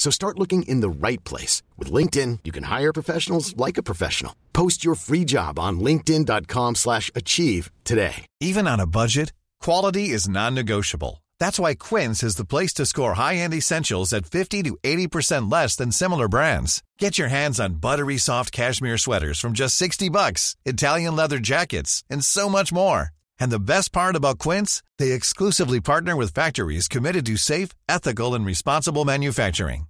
So start looking in the right place. With LinkedIn, you can hire professionals like a professional. Post your free job on linkedin.com slash achieve today. Even on a budget, quality is non-negotiable. That's why Quince is the place to score high-end essentials at 50 to 80% less than similar brands. Get your hands on buttery soft cashmere sweaters from just 60 bucks, Italian leather jackets, and so much more. And the best part about Quince, they exclusively partner with factories committed to safe, ethical, and responsible manufacturing.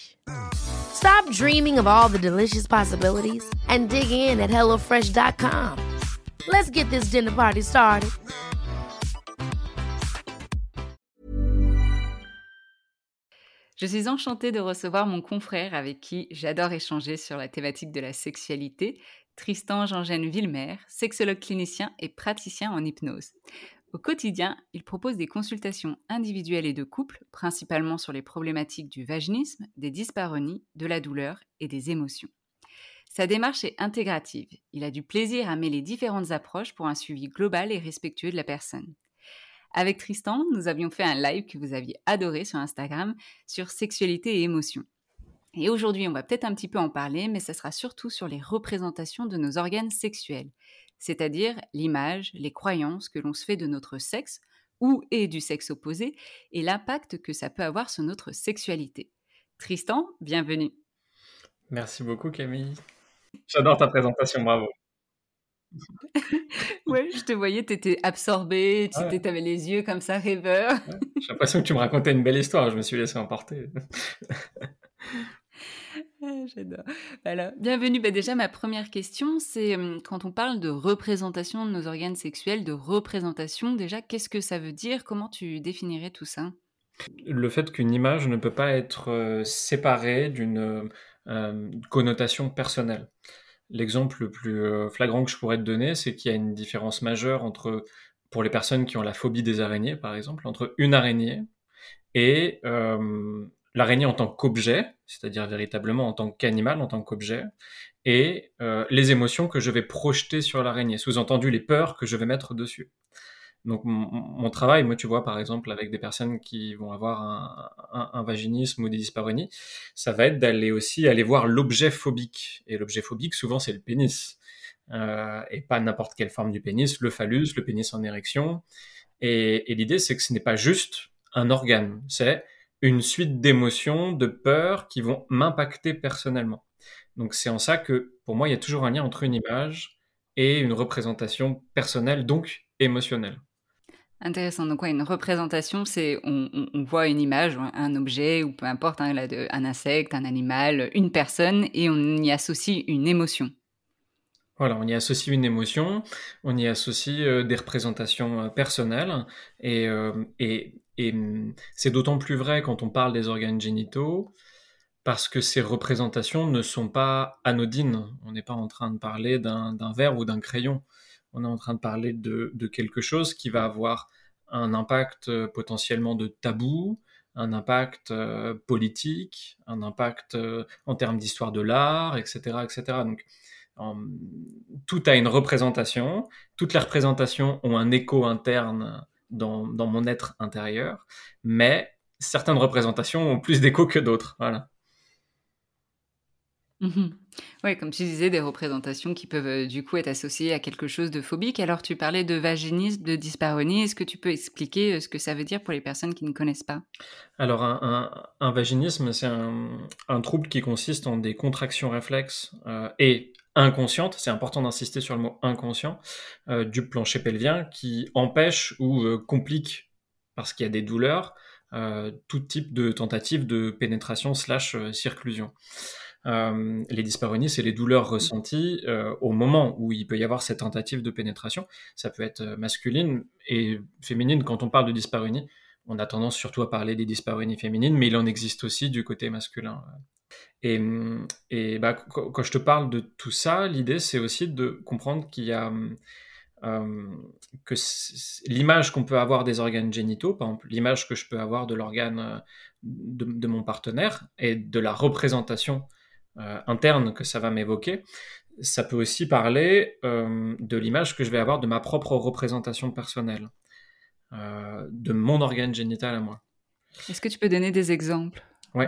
Stop dreaming of all the delicious possibilities and dig in at HelloFresh.com. Let's get this dinner party started. Je suis enchantée de recevoir mon confrère avec qui j'adore échanger sur la thématique de la sexualité, Tristan Jean-Gène Villemer, sexologue clinicien et praticien en hypnose. Au quotidien, il propose des consultations individuelles et de couple, principalement sur les problématiques du vaginisme, des dyspareunies, de la douleur et des émotions. Sa démarche est intégrative. Il a du plaisir à mêler différentes approches pour un suivi global et respectueux de la personne. Avec Tristan, nous avions fait un live que vous aviez adoré sur Instagram sur sexualité et émotions. Et aujourd'hui, on va peut-être un petit peu en parler, mais ce sera surtout sur les représentations de nos organes sexuels, c'est-à-dire l'image, les croyances que l'on se fait de notre sexe ou et du sexe opposé et l'impact que ça peut avoir sur notre sexualité. Tristan, bienvenue. Merci beaucoup Camille. J'adore ta présentation, bravo. ouais, je te voyais, tu étais absorbé, tu avais les yeux comme ça, rêveur. J'ai l'impression que tu me racontais une belle histoire, je me suis laissé emporter. Ah, j'adore. Alors, bienvenue. Bah, déjà, ma première question, c'est quand on parle de représentation de nos organes sexuels, de représentation, déjà, qu'est-ce que ça veut dire? Comment tu définirais tout ça? Le fait qu'une image ne peut pas être séparée d'une connotation personnelle. L'exemple le plus flagrant que je pourrais te donner, c'est qu'il y a une différence majeure entre, pour les personnes qui ont la phobie des araignées, par exemple, entre une araignée et l'araignée en tant qu'objet, c'est-à-dire véritablement en tant qu'animal, en tant qu'objet, et euh, les émotions que je vais projeter sur l'araignée, sous-entendu les peurs que je vais mettre dessus. Donc mon, travail, moi tu vois par exemple avec des personnes qui vont avoir un, vaginisme ou des dyspareunies, ça va être d'aller aussi aller voir l'objet phobique. Et l'objet phobique souvent c'est le pénis. Euh, et pas n'importe quelle forme du pénis, le phallus, le pénis en érection. Et, et l'idée c'est que ce n'est pas juste un organe, c'est une suite d'émotions, de peurs qui vont m'impacter personnellement. Donc c'est en ça que pour moi, il y a toujours un lien entre une image et une représentation personnelle, donc émotionnelle. Intéressant. Donc, ouais, une représentation, c'est on, voit une image, un objet, ou peu importe, hein, un insecte, un animal, une personne, et on y associe une émotion. Voilà, on y associe une émotion, on y associe euh, des représentations euh, personnelles, et, euh, et et hum, c'est d'autant plus vrai quand on parle des organes génitaux, parce que ces représentations ne sont pas anodines. On n'est pas en train de parler d'un verre ou d'un crayon. On est en train de parler de, quelque chose qui va avoir un impact euh, potentiellement de tabou, un impact euh, politique, un impact euh, en termes d'histoire de l'art, etc., etc. Donc, tout a une représentation. Toutes les représentations ont un écho interne dans, dans mon être intérieur, mais certaines représentations ont plus d'écho que d'autres. Voilà. Mmh oui, comme tu disais, des représentations qui peuvent euh, du coup être associées à quelque chose de phobique. Alors tu parlais de vaginisme, de dysparonie. Est-ce que tu peux expliquer euh, ce que ça veut dire pour les personnes qui ne connaissent pas? Alors un, vaginisme, c'est un, trouble qui consiste en des contractions réflexes euh, et inconscientes, c'est important d'insister sur le mot inconscient, du plancher pelvien qui empêche ou complique, parce qu'il y a des douleurs, tout type de tentative de pénétration slash circlusion. Euh, les dyspareunies, c'est les douleurs ressenties euh, au moment où il peut y avoir cette tentative de pénétration. Ça peut être euh, masculine et féminine. Quand on parle de dyspareunie, on a tendance surtout à parler des dyspareunies féminines, mais il en existe aussi du côté masculin. Et, et bah, quand je te parle de tout ça, l'idée, c'est aussi de comprendre qu'il y a que l'image qu'on peut avoir des organes génitaux, par exemple l'image que je peux avoir de l'organe de, de, mon partenaire et de la représentation euh, interne que ça va m'évoquer, ça peut aussi parler euh, de l'image que je vais avoir de ma propre représentation personnelle, euh, de mon organe génital à moi. Est-ce que tu peux donner des exemples? Ouais.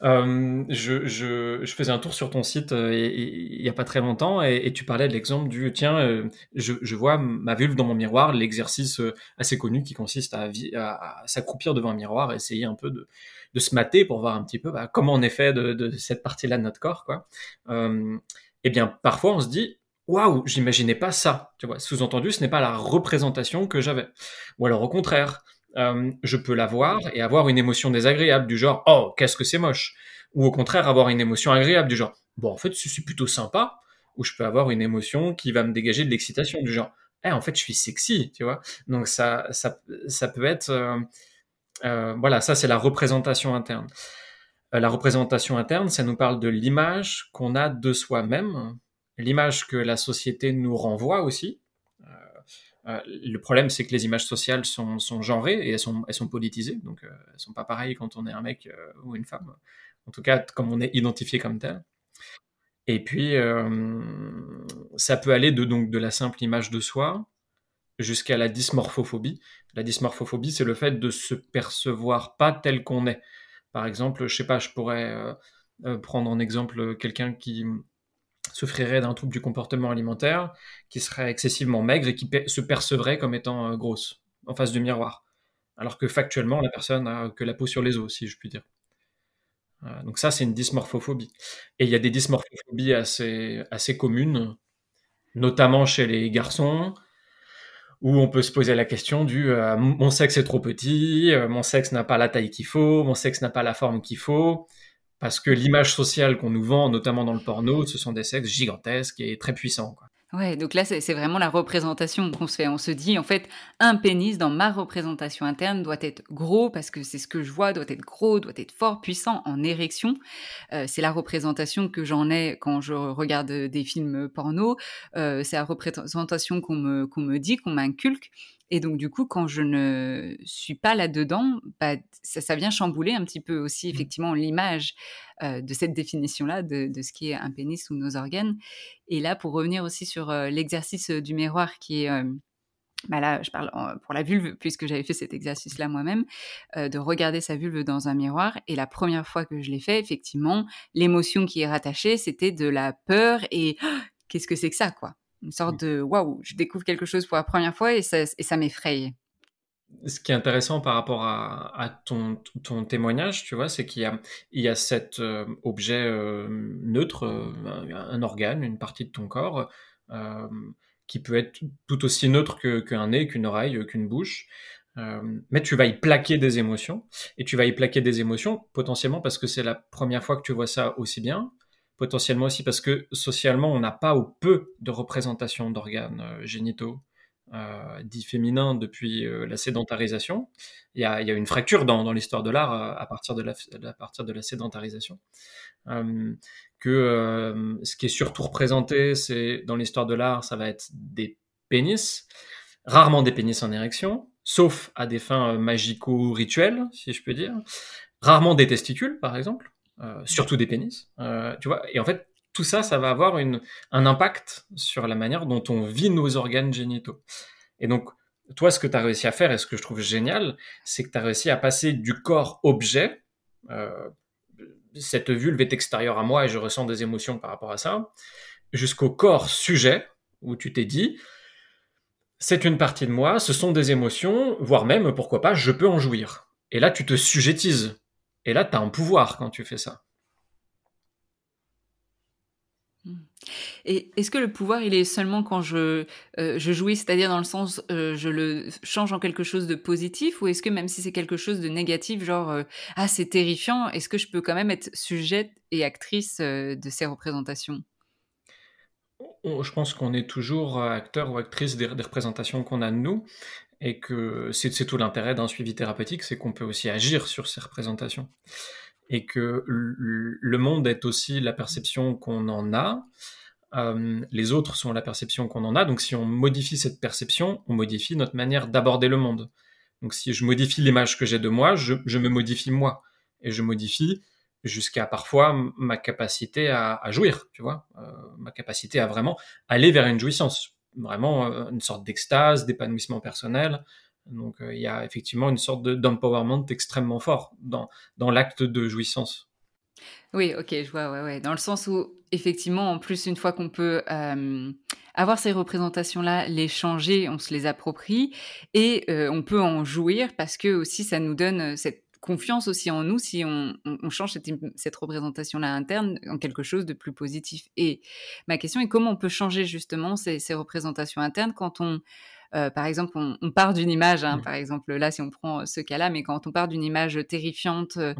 je, je, je, faisais un tour sur ton site il n'y a pas très longtemps et, tu parlais de l'exemple du tiens, je, je, vois ma vulve dans mon miroir, l'exercice assez connu qui consiste à, à, à s'accroupir devant un miroir, essayer un peu de, de se mater pour voir un petit peu bah, comment on est fait de, cette partie-là de notre corps. Quoi. Euh, eh bien, parfois, on se dit, waouh, j'imaginais pas ça. Tu vois, sous-entendu, ce n'est pas la représentation que j'avais. Ou alors, au contraire, euh, je peux la voir et avoir une émotion désagréable du genre, oh, qu'est-ce que c'est moche. Ou au contraire, avoir une émotion agréable du genre, bon, en fait, c'est plutôt sympa. Ou je peux avoir une émotion qui va me dégager de l'excitation du genre, eh, en fait, je suis sexy, tu vois? Donc ça, ça, ça peut être, euh, euh, voilà, ça c'est la représentation interne. La représentation interne, ça nous parle de l'image qu'on a de soi-même, l'image que la société nous renvoie aussi. Euh, le problème, c'est que les images sociales sont, genrées et elles sont, politisées, donc elles sont pas pareilles quand on est un mec ou une femme. En tout cas, comme on est identifié comme tel. Et puis, ça peut aller de, donc, de la simple image de soi jusqu'à la dysmorphophobie. La dysmorphophobie, c'est le fait de se percevoir pas tel qu'on est. Par exemple, je sais pas, je pourrais euh, euh, prendre en exemple quelqu'un qui souffrirait d'un trouble du comportement alimentaire, qui serait excessivement maigre et qui se percevrait comme étant euh, grosse en face du miroir. Alors que factuellement, la personne a que la peau sur les os, si je puis dire. donc ça, c'est une dysmorphophobie. Et il y a des dysmorphophobies assez, assez communes, notamment chez les garçons, où on peut se poser la question du euh, mon sexe est trop petit, euh, mon sexe n'a pas la taille qu'il faut, mon sexe n'a pas la forme qu'il faut, parce que l'image sociale qu'on nous vend, notamment dans le porno, ce sont des sexes gigantesques et très puissants. Quoi. Ouais, donc là, c'est vraiment la représentation qu'on se fait. On se dit, en fait, un pénis dans ma représentation interne doit être gros parce que c'est ce que je vois, doit être gros, doit être fort, puissant, en érection. Euh, c'est la représentation que j'en ai quand je regarde des films porno. Euh, c'est la représentation qu'on me, qu'on me dit, qu'on m'inculque. Et donc, du coup, quand je ne suis pas là-dedans, bah, ça, vient chambouler un petit peu aussi, mmh. effectivement, l'image euh, de cette définition-là, de, ce qui est un pénis ou nos organes. Et là, pour revenir aussi sur euh, l'exercice du miroir qui est... Euh, bah là, je parle pour la vulve, puisque j'avais fait cet exercice-là moi-même, de regarder sa vulve dans un miroir. Et la première fois que je l'ai fait, effectivement, l'émotion qui est rattachée, c'était de la peur et qu'est-ce que c'est que ça, quoi? Une sorte mmh. de waouh, je découvre quelque chose pour la première fois et ça, et ça m'effraie. Ce qui est intéressant par rapport à, ton, ton, témoignage, tu vois, c'est qu'il y a, il y a cet euh, objet euh, neutre, euh, un, organe, une partie de ton corps, qui peut être tout aussi neutre qu'un nez, qu'une oreille, qu'une bouche. mais tu vas y plaquer des émotions, et tu vas y plaquer des émotions potentiellement parce que c'est la première fois que tu vois ça aussi bien, potentiellement aussi parce que socialement, on n'a pas ou peu de représentation d'organes euh, génitaux. euh, dit féminin depuis euh, la sédentarisation. Il y a, une fracture dans, l'histoire de l'art à partir de la, à partir de la sédentarisation. que ce qui est surtout représenté, c'est dans l'histoire de l'art, ça va être des pénis, rarement des pénis en érection, sauf à des fins magico-rituelles, si je peux dire. Rarement des testicules, par exemple, surtout des pénis. tu vois, et en fait, tout ça, ça va avoir un impact sur la manière dont on vit nos organes génitaux. Et donc, toi, ce que tu as réussi à faire, et ce que je trouve génial, c'est que tu as réussi à passer du corps objet, euh, cette vulve est extérieure à moi et je ressens des émotions par rapport à ça, jusqu'au corps sujet, où tu t'es dit, c'est une partie de moi, ce sont des émotions, voire même, pourquoi pas, je peux en jouir. Et là, tu te sujettises. Et là, tu as un pouvoir quand tu fais ça. Et est-ce que le pouvoir, il est seulement quand je, euh, je jouis, c'est-à-dire dans le sens, euh, je le change en quelque chose de positif, ou est-ce que même si c'est quelque chose de négatif, genre, euh, ah, c'est terrifiant, est-ce que je peux quand même être sujette et actrice de ces représentations? Je pense qu'on est toujours acteur ou actrice des, des représentations qu'on a de nous, et que c'est tout l'intérêt d'un suivi thérapeutique, c'est qu'on peut aussi agir sur ces représentations et que le monde est aussi la perception qu'on en a. Euh, les autres sont la perception qu'on en a. Donc si on modifie cette perception, on modifie notre manière d'aborder le monde. Donc si je modifie l'image que j'ai de moi, je, me modifie moi. Et je modifie jusqu'à parfois ma capacité à, jouir, tu vois, euh, ma capacité à vraiment aller vers une jouissance, vraiment euh, une sorte d'extase, d'épanouissement personnel, donc euh, il y a effectivement une sorte d'empowerment extrêmement fort dans, dans l'acte de jouissance. Oui, ok, je vois, ouais, ouais. Dans le sens où, effectivement, en plus, une fois qu'on peut euh, avoir ces représentations-là, les changer, on se les approprie et on peut en jouir parce que aussi ça nous donne cette confiance aussi en nous si on, on, change cette, cette représentation-là interne en quelque chose de plus positif. Et ma question est comment on peut changer justement ces, ces représentations internes quand on euh, par exemple, on, part d'une image, hein, mmh. par exemple là, si on prend ce cas-là, mais quand on part d'une image terrifiante, euh,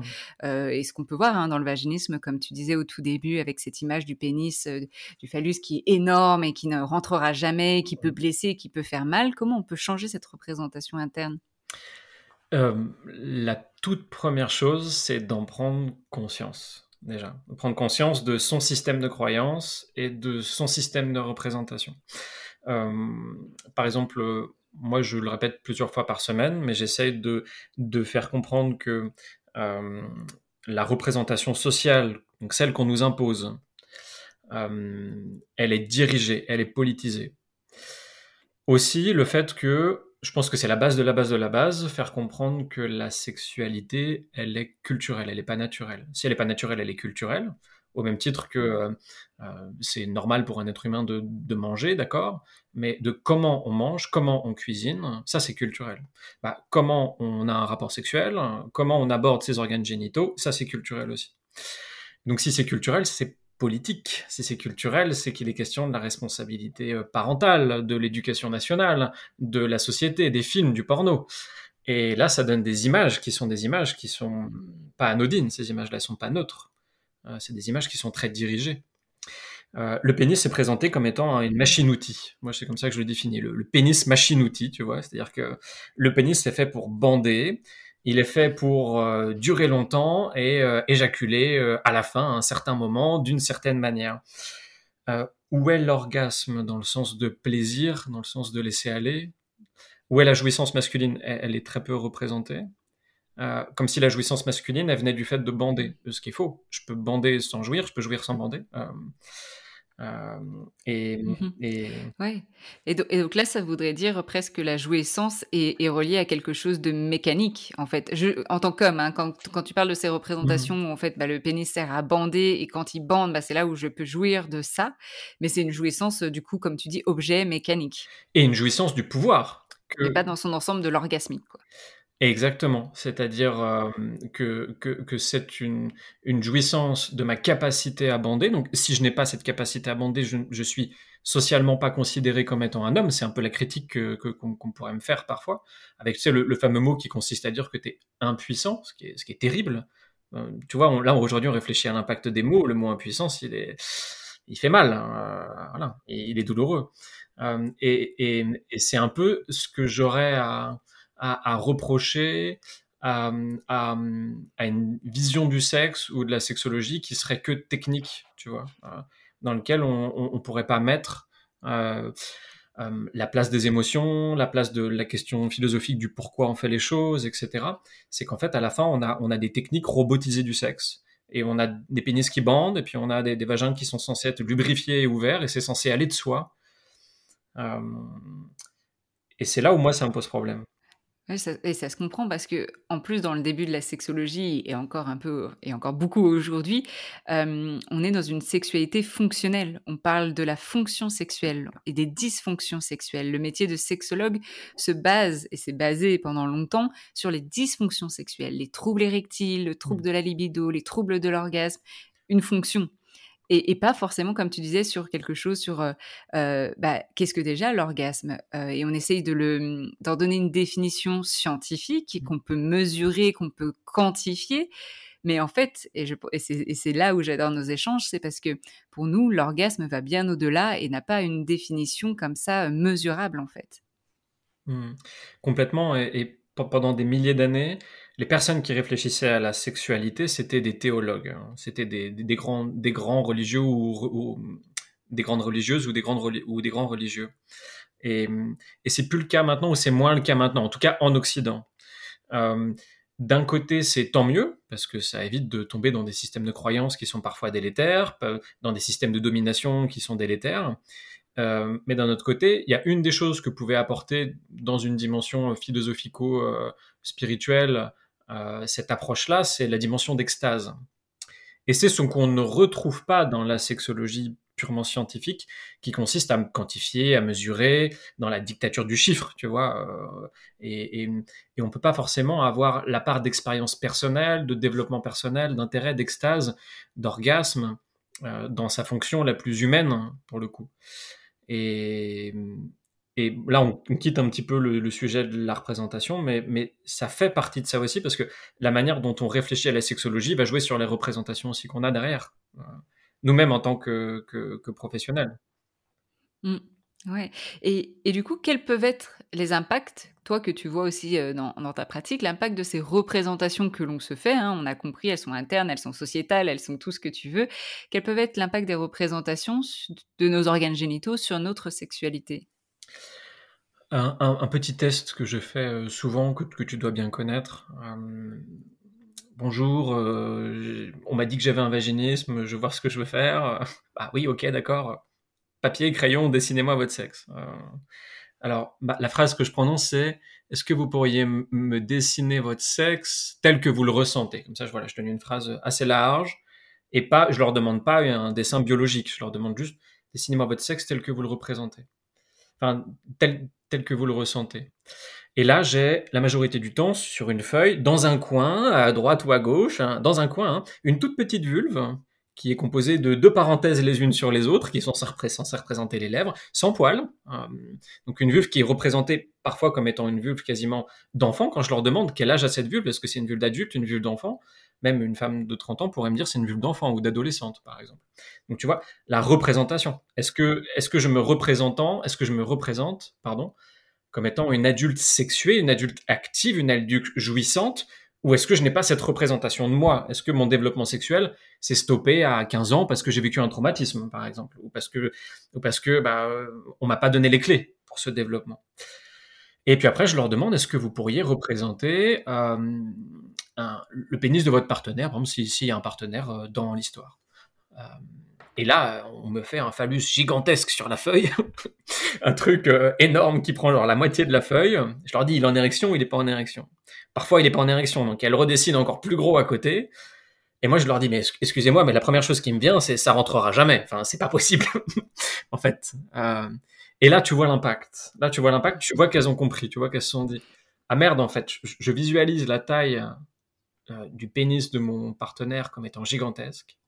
euh, et ce qu'on peut voir hein, dans le vaginisme, comme tu disais au tout début, avec cette image du pénis, du phallus qui est énorme et qui ne rentrera jamais, qui peut blesser, qui peut faire mal, comment on peut changer cette représentation interne? La toute première chose, c'est d'en prendre conscience déjà. Prendre conscience de son système de croyance et de son système de représentation. Euh, par exemple, moi, je le répète plusieurs fois par semaine, mais j'essaye de, de faire comprendre que euh, la représentation sociale, donc celle qu'on nous impose, euh, elle est dirigée, elle est politisée. Aussi, le fait que, je pense que c'est la base de la base de la base, faire comprendre que la sexualité, elle est culturelle, elle n'est pas naturelle. Si elle n'est pas naturelle, elle est culturelle au même titre que euh, euh, c'est normal pour un être humain de, manger, d'accord, mais de comment on mange, comment on cuisine, ça c'est culturel. Bah, comment on a un rapport sexuel, comment on aborde ses organes génitaux, ça c'est culturel aussi. Donc si c'est culturel, c'est politique. Si c'est culturel, c'est qu'il est question de la responsabilité euh, parentale, de l'éducation nationale, de la société, des films, du porno. Et là, ça donne des images qui sont des images qui sont pas anodines. Ces images-là sont pas neutres. Euh, c'est des images qui sont très dirigées. Euh, le pénis est présenté comme étant une machine-outil. Moi, c'est comme ça que je le définis. Le, pénis machine-outil, tu vois. C'est-à-dire que le pénis est fait pour bander. Il est fait pour euh, durer longtemps et éjaculer à la fin, à un certain moment, d'une certaine manière. où est l'orgasme dans le sens de plaisir, dans le sens de laisser aller? Où est la jouissance masculine? Elle, est très peu représentée. Euh, comme si la jouissance masculine, elle venait du fait de bander, ce qui est faux. Je peux bander sans jouir, je peux jouir sans bander. Euh, et, mmh et... Ouais. Et, donc là, ça voudrait dire presque que la jouissance est, est, reliée à quelque chose de mécanique, en fait. Je, en tant qu'homme, hein, quand, quand, tu parles de ces représentations mmh où en fait, bah, le pénis sert à bander et quand il bande, bah, c'est là où je peux jouir de ça. Mais c'est une jouissance, du coup, comme tu dis, objet mécanique. Et une jouissance du pouvoir. Que... Et pas dans son ensemble de l'orgasmique. Exactement, c'est-à-dire euh, que, que, c'est une, une jouissance de ma capacité à bander. Donc si je n'ai pas cette capacité à bander, je, je suis socialement pas considéré comme étant un homme. C'est un peu la critique que, qu'on, pourrait me faire parfois, avec tu sais, le, fameux mot qui consiste à dire que tu es impuissant, ce qui est, ce qui est terrible. Euh, tu vois, là aujourd'hui on réfléchit à l'impact des mots. Le mot impuissance, il est il fait mal, hein, voilà, et il est douloureux. et, c'est un peu ce que j'aurais à, à, reprocher à, une vision du sexe ou de la sexologie qui serait que technique, tu vois, dans lequel on ne pourrait pas mettre euh, la place des émotions, la place de la question philosophique du pourquoi on fait les choses, etc. C'est qu'en fait, à la fin, on a, on a des techniques robotisées du sexe. Et on a des pénis qui bandent, et puis on a des, vagins qui sont censés être lubrifiés et ouverts, et c'est censé aller de soi. Euh, et c'est là où moi, ça me pose problème et ça se comprend parce que en plus dans le début de la sexologie et encore un peu et encore beaucoup aujourd'hui, on est dans une sexualité fonctionnelle. On parle de la fonction sexuelle et des dysfonctions sexuelles. Le métier de sexologue se base, et s'est basé pendant longtemps, sur les dysfonctions sexuelles, les troubles érectiles, le trouble mmh. de la libido, les troubles de l'orgasme, une fonction et, pas forcément, comme tu disais, sur quelque chose sur euh, euh, bah, qu'est-ce que déjà l'orgasme euh, Et on essaye de le, mmh, d'en donner une définition scientifique mmh. qu'on peut mesurer, qu'on peut quantifier. Mais en fait, et, et c'est là où j'adore nos échanges, c'est parce que pour nous, l'orgasme va bien au-delà et n'a pas une définition comme ça mesurable en fait. Mmh. Complètement. et pendant des milliers d'années, les personnes qui réfléchissaient à la sexualité, c'était des théologues, hein. c'était des, grands, des grands religieux ou, des grandes religieuses ou des, ou des grands religieux. Et, c'est plus le cas maintenant, ou c'est moins le cas maintenant, en tout cas en Occident. Euh, d'un côté, c'est tant mieux, parce que ça évite de tomber dans des systèmes de croyances qui sont parfois délétères, dans des systèmes de domination qui sont délétères. Euh, mais d'un autre côté, il y a une des choses que pouvait apporter dans une dimension philosophico-spirituelle euh, cette approche-là, c'est la dimension d'extase. Et c'est ce qu'on ne retrouve pas dans la sexologie purement scientifique, qui consiste à quantifier, à mesurer, dans la dictature du chiffre, tu vois. Euh, et, on peut pas forcément avoir la part d'expérience personnelle, de développement personnel, d'intérêt, d'extase, d'orgasme euh, dans sa fonction la plus humaine, pour le coup. Et, et là, on, quitte un petit peu le, sujet de la représentation, mais, ça fait partie de ça aussi, parce que la manière dont on réfléchit à la sexologie va jouer sur les représentations aussi qu'on a derrière, euh, nous-mêmes en tant que, que, professionnels. Mmh. ouais. Et, du coup, quels peuvent être les impacts, toi que tu vois aussi euh, dans, dans ta pratique, l'impact de ces représentations que l'on se fait hein, On a compris, elles sont internes, elles sont sociétales, elles sont tout ce que tu veux. Quels peuvent être l'impact des représentations de nos organes génitaux sur notre sexualité? Un, petit test que je fais euh, souvent, que, tu dois bien connaître. Euh, bonjour, euh, on m'a dit que j'avais un vaginisme, je veux voir ce que je veux faire. bah oui, ok, d'accord. Papier, crayon, dessinez-moi votre sexe. alors, bah, la phrase que je prononce, c'est Est-ce que vous pourriez me dessiner votre sexe tel que vous le ressentez? Comme ça, je, voilà, je donne une phrase assez large. Et pas, je leur demande pas un dessin biologique, je leur demande juste Dessinez-moi votre sexe tel que vous le représentez. Enfin, tel, tel que vous le ressentez. Et là, j'ai la majorité du temps sur une feuille, dans un coin, à droite ou à gauche, hein, dans un coin, hein, une toute petite vulve qui est composée de deux parenthèses les unes sur les autres, qui sont censées représenter les lèvres, sans poils. Euh, donc une vulve qui est représentée parfois comme étant une vulve quasiment d'enfant. Quand je leur demande quel âge a cette vulve, est-ce que c'est une vulve d'adulte, une vulve d'enfant Même une femme de 30 ans pourrait me dire c'est une vulve d'enfant ou d'adolescente, par exemple. Donc tu vois, la représentation. Est-ce que, est-ce que je me représentant, est-ce que je me représente, pardon, comme étant une adulte sexuée, une adulte active, une adulte jouissante, ou est-ce que je n'ai pas cette représentation de moi? Est-ce que mon développement sexuel s'est stoppé à 15 ans parce que j'ai vécu un traumatisme, par exemple, ou parce que, ou parce que bah, on m'a pas donné les clés pour ce développement? Et puis après, je leur demande est-ce que vous pourriez représenter euh, le pénis de votre partenaire, par exemple, s'il y a un partenaire euh, dans l'histoire? Euh, et là, on me fait un phallus gigantesque sur la feuille, un truc énorme qui prend genre la moitié de la feuille. Je leur dis, il est en érection ou il n'est pas en érection? Parfois, il n'est pas en érection, donc elle redessine encore plus gros à côté. Et moi, je leur dis, mais excusez-moi, mais la première chose qui me vient, c'est ça rentrera jamais. Enfin, c'est pas possible, en fait. Euh, et là, tu vois l'impact. Là, tu vois l'impact. Tu vois qu'elles ont compris. Tu vois qu'elles se sont dit, ah merde, en fait, je, visualise la taille euh, du pénis de mon partenaire comme étant gigantesque.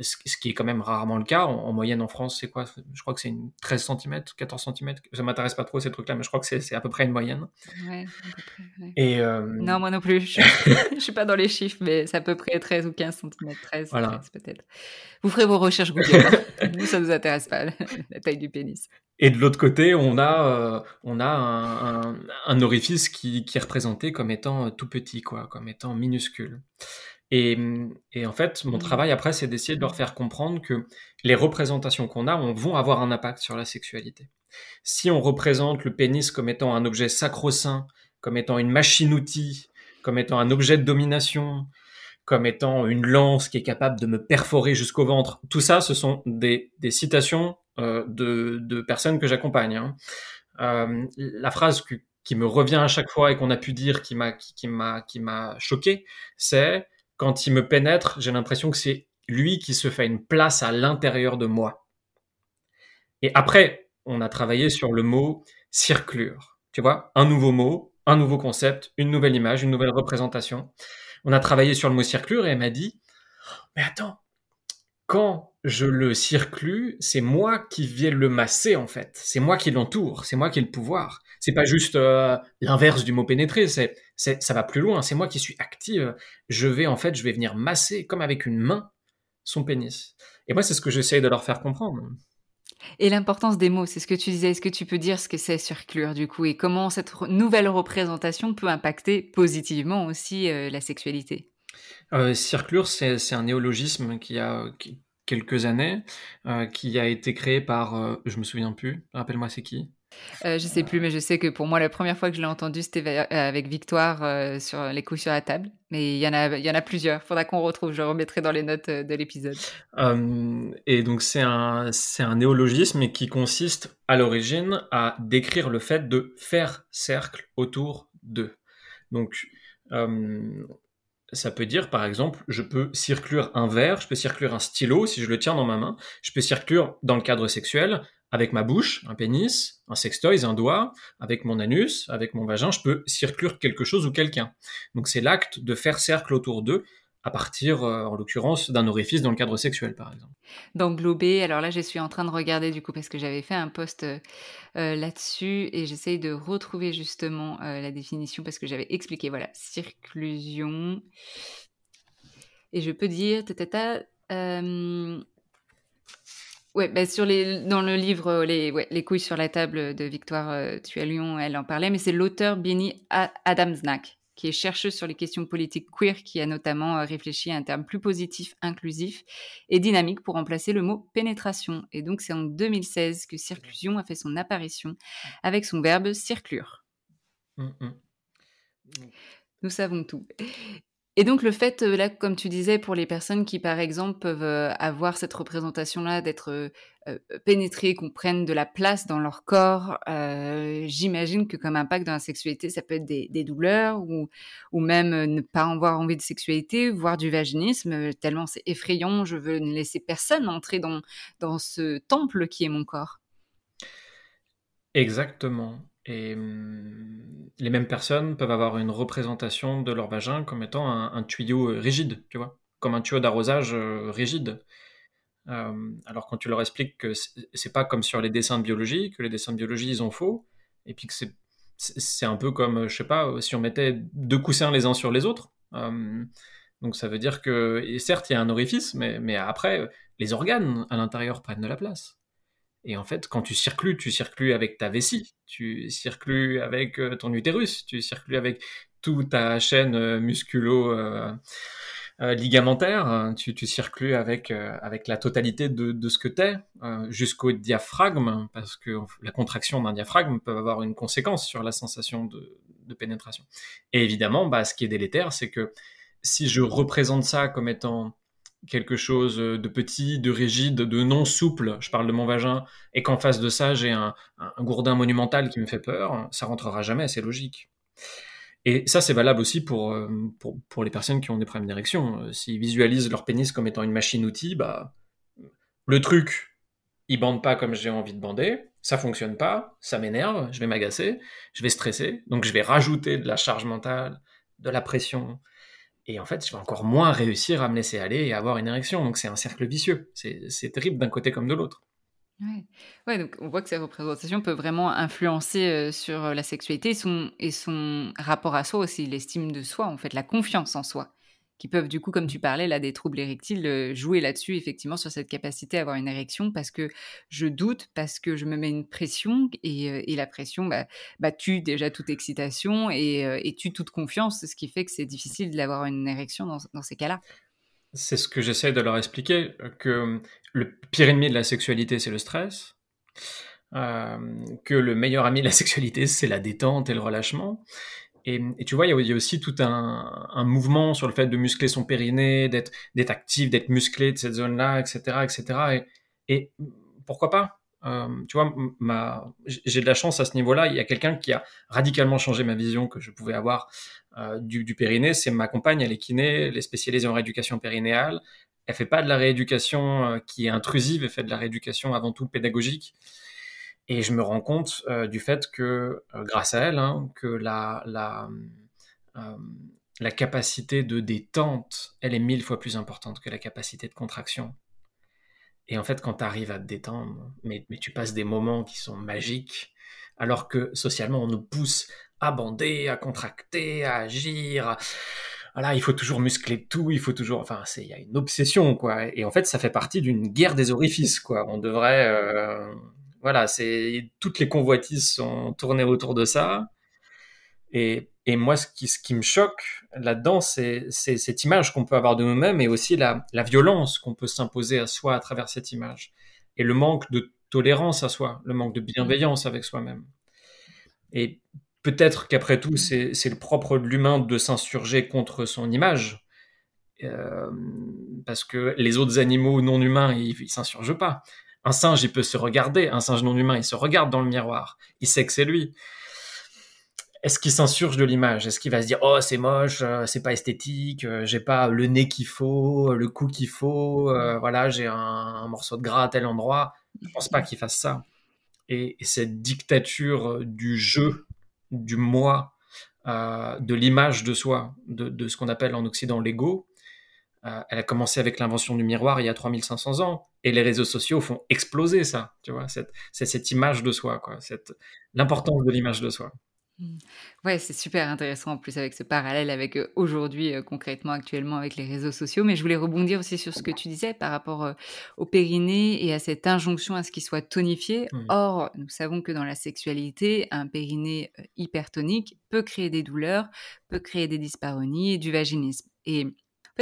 Ce, qui est quand même rarement le cas. En, moyenne en France, c'est quoi? Je crois que c'est une 13 cm, 14 cm. Ça m'intéresse pas trop ces trucs-là, mais je crois que c'est à peu près une moyenne. Ouais, à peu près, Et, euh, Non, moi non plus. Je ne suis pas dans les chiffres, mais c'est à peu près 13 ou 15 cm. 13, voilà. peut-être. Vous ferez vos recherches Google. nous, ça nous intéresse pas, la taille du pénis. Et de l'autre côté, on a, euh, on a un, un, orifice qui, qui, est représenté comme étant tout petit, quoi, comme étant minuscule. Et, et, en fait, mon mmh. travail après, c'est d'essayer de leur faire comprendre que les représentations qu'on a on, vont avoir un impact sur la sexualité. Si on représente le pénis comme étant un objet sacro-saint, comme étant une machine-outil, comme étant un objet de domination, comme étant une lance qui est capable de me perforer jusqu'au ventre, tout ça, ce sont des, des citations euh, de, de, personnes que j'accompagne. Hein. Euh, la phrase qui me revient à chaque fois et qu'on a pu dire qui m'a qui, qui m'a choqué, c'est quand il me pénètre, j'ai l'impression que c'est lui qui se fait une place à l'intérieur de moi. Et après, on a travaillé sur le mot circlure. Tu vois, un nouveau mot, un nouveau concept, une nouvelle image, une nouvelle représentation. On a travaillé sur le mot circlure et elle m'a dit, mais attends, quand je le circule, c'est moi qui viens le masser en fait. C'est moi qui l'entoure, c'est moi qui ai le pouvoir. C'est pas juste euh, l'inverse du mot pénétrer, c'est, ça va plus loin. C'est moi qui suis active. Je vais en fait, je vais venir masser comme avec une main son pénis. Et moi, c'est ce que j'essaye de leur faire comprendre. Et l'importance des mots, c'est ce que tu disais. Est-ce que tu peux dire ce que c'est circlure du coup et comment cette nouvelle représentation peut impacter positivement aussi euh, la sexualité? Euh, circlure, c'est un néologisme qui a quelques années, euh, qui a été créé par, euh, je me souviens plus, rappelle-moi c'est qui? Euh, je sais plus, mais je sais que pour moi, la première fois que je l'ai entendu, c'était avec Victoire sur les coups sur la table. Mais il y en a, il y en a plusieurs. Faudra qu'on retrouve. Je remettrai dans les notes de l'épisode. et donc c'est un, c'est un néologisme qui consiste à l'origine à décrire le fait de faire cercle autour d'eux. Donc ça peut dire, par exemple, je peux circuler un verre, je peux circuler un stylo si je le tiens dans ma main, je peux circuler dans le cadre sexuel avec ma bouche, un pénis, un sextoy, un doigt, avec mon anus, avec mon vagin, je peux circuler quelque chose ou quelqu'un. Donc c'est l'acte de faire cercle autour d'eux à partir, euh, en l'occurrence, d'un orifice dans le cadre sexuel, par exemple. D'englober, alors là, je suis en train de regarder du coup, parce que j'avais fait un post euh, euh, là-dessus, et j'essaye de retrouver justement la définition, parce que j'avais expliqué, voilà, circlusion. Et je peux dire, tata, ouais, bah, sur les, dans le livre les, ouais, les couilles sur la table de Victoire Tu Lyon, elle en parlait, mais c'est l'auteur Benny Adamsnack qui est chercheuse sur les questions politiques queer, qui a notamment euh, réfléchi à un terme plus positif, inclusif et dynamique pour remplacer le mot pénétration. Et donc c'est en 2016 que circlusion a fait son apparition avec son verbe circlure. Mmh, mmh. Nous savons tout. Et donc le fait, euh, là, comme tu disais, pour les personnes qui, par exemple, peuvent euh, avoir cette représentation-là, d'être euh, pénétrées, qu'on prenne de la place dans leur corps, j'imagine que comme impact dans la sexualité, ça peut être des, douleurs ou, ou même ne pas avoir envie de sexualité, voire du vaginisme, tellement c'est effrayant, je veux ne laisser personne entrer dans, dans ce temple qui est mon corps. Exactement. Et hum, les mêmes personnes peuvent avoir une représentation de leur vagin comme étant un, tuyau euh, rigide, tu vois, comme un tuyau d'arrosage euh, rigide. Hum, alors quand tu leur expliques que c'est pas comme sur les dessins de biologie, que les dessins de biologie ils ont faux, et puis que c'est un peu comme, je sais pas, si on mettait deux coussins les uns sur les autres. Donc ça veut dire que, certes, il y a un orifice, mais après, les organes à l'intérieur prennent de la place. Et en fait, quand tu circules, tu circules avec ta vessie, tu circules avec euh, ton utérus, tu circules avec toute ta chaîne euh, musculo euh, ligamentaire, hein. tu, circules avec, la totalité de, ce que tu es, jusqu'au diaphragme, parce que la contraction d'un diaphragme peut avoir une conséquence sur la sensation de, de pénétration. Et évidemment, bah, ce qui est délétère, c'est que si je représente ça comme étant quelque chose de petit, de rigide, de non souple, je parle de mon vagin, et qu'en face de ça, j'ai un, gourdin monumental qui me fait peur, ça rentrera jamais, c'est logique. Et ça, c'est valable aussi pour, euh, pour, les personnes qui ont des problèmes d'érection. Euh, s'ils visualisent leur pénis comme étant une machine-outil, bah, le truc, il bande pas comme j'ai envie de bander, ça fonctionne pas, ça m'énerve, je vais m'agacer, je vais stresser, donc je vais rajouter de la charge mentale, de la pression, et en fait, je vais encore moins réussir à me laisser aller et avoir une érection. Donc c'est un cercle vicieux. C'est terrible d'un côté comme de l'autre. Ouais. ouais, donc on voit que cette représentation peut vraiment influencer euh, sur la sexualité et son, et son rapport à soi aussi, l'estime de soi, en fait, la confiance en soi qui peuvent du coup, comme tu parlais là, des troubles érectiles, euh, jouer là-dessus, effectivement, sur cette capacité à avoir une érection, parce que je doute, parce que je me mets une pression, et, euh, la pression bah, bah, tue déjà toute excitation et, euh, et, tue toute confiance, ce qui fait que c'est difficile d'avoir une érection dans, dans ces cas-là. C'est ce que j'essaie de leur expliquer, que le pire ennemi de la sexualité, c'est le stress. que le meilleur ami de la sexualité, c'est la détente et le relâchement, et, tu vois, il y, a, aussi tout un, mouvement sur le fait de muscler son périnée, d'être, actif, d'être musclé de cette zone-là, etc., etc. Et, pourquoi pas euh, Tu vois, j'ai de la chance à ce niveau-là. Il y a quelqu'un qui a radicalement changé ma vision que je pouvais avoir euh, du, du, périnée. C'est ma compagne, elle est kiné, elle est spécialisée en rééducation périnéale. Elle fait pas de la rééducation euh, qui est intrusive, elle fait de la rééducation avant tout pédagogique. Et je me rends compte euh, du fait que, euh, grâce à elle, hein, que euh, la capacité de détente, elle est mille fois plus importante que la capacité de contraction. Et en fait, quand tu arrives à te détendre, mais, tu passes des moments qui sont magiques, alors que socialement, on nous pousse à bander, à contracter, à agir. Voilà, il faut toujours muscler tout, il faut toujours. Enfin, il y a une obsession, quoi. Et en fait, ça fait partie d'une guerre des orifices, quoi. On devrait. Voilà, c'est toutes les convoitises sont tournées autour de ça. Et, moi, ce qui, me choque là-dedans, c'est cette image qu'on peut avoir de nous-mêmes et aussi la, violence qu'on peut s'imposer à soi à travers cette image. Et le manque de tolérance à soi, le manque de bienveillance avec soi-même. Et peut-être qu'après tout, c'est le propre de l'humain de s'insurger contre son image. Euh, parce que les autres animaux non humains, ils, ils s'insurgent pas. Un singe, il peut se regarder. Un singe non humain, il se regarde dans le miroir. Il sait que c'est lui. Est-ce qu'il s'insurge de l'image? Est-ce qu'il va se dire oh c'est moche, euh, c'est pas esthétique, euh, j'ai pas le nez qu'il faut, le cou qu'il faut, euh, voilà j'ai un, morceau de gras à tel endroit Je pense pas qu'il fasse ça. Et, cette dictature du jeu, du moi, de l'image de soi, de, de ce qu'on appelle en Occident l'ego, euh, elle a commencé avec l'invention du miroir il y a 3500 ans. Et les réseaux sociaux font exploser ça, tu vois, cette, cette image de soi, quoi, cette, l'importance de l'image de soi. Mmh. Ouais, c'est super intéressant en plus avec ce parallèle avec euh, aujourd'hui, euh, concrètement, actuellement avec les réseaux sociaux. Mais je voulais rebondir aussi sur ce que tu disais par rapport au périnée et à cette injonction à ce qu'il soit tonifié. Mmh. Or, nous savons que dans la sexualité, un périnée hypertonique peut créer des douleurs, peut créer des dysparonies et du vaginisme. Et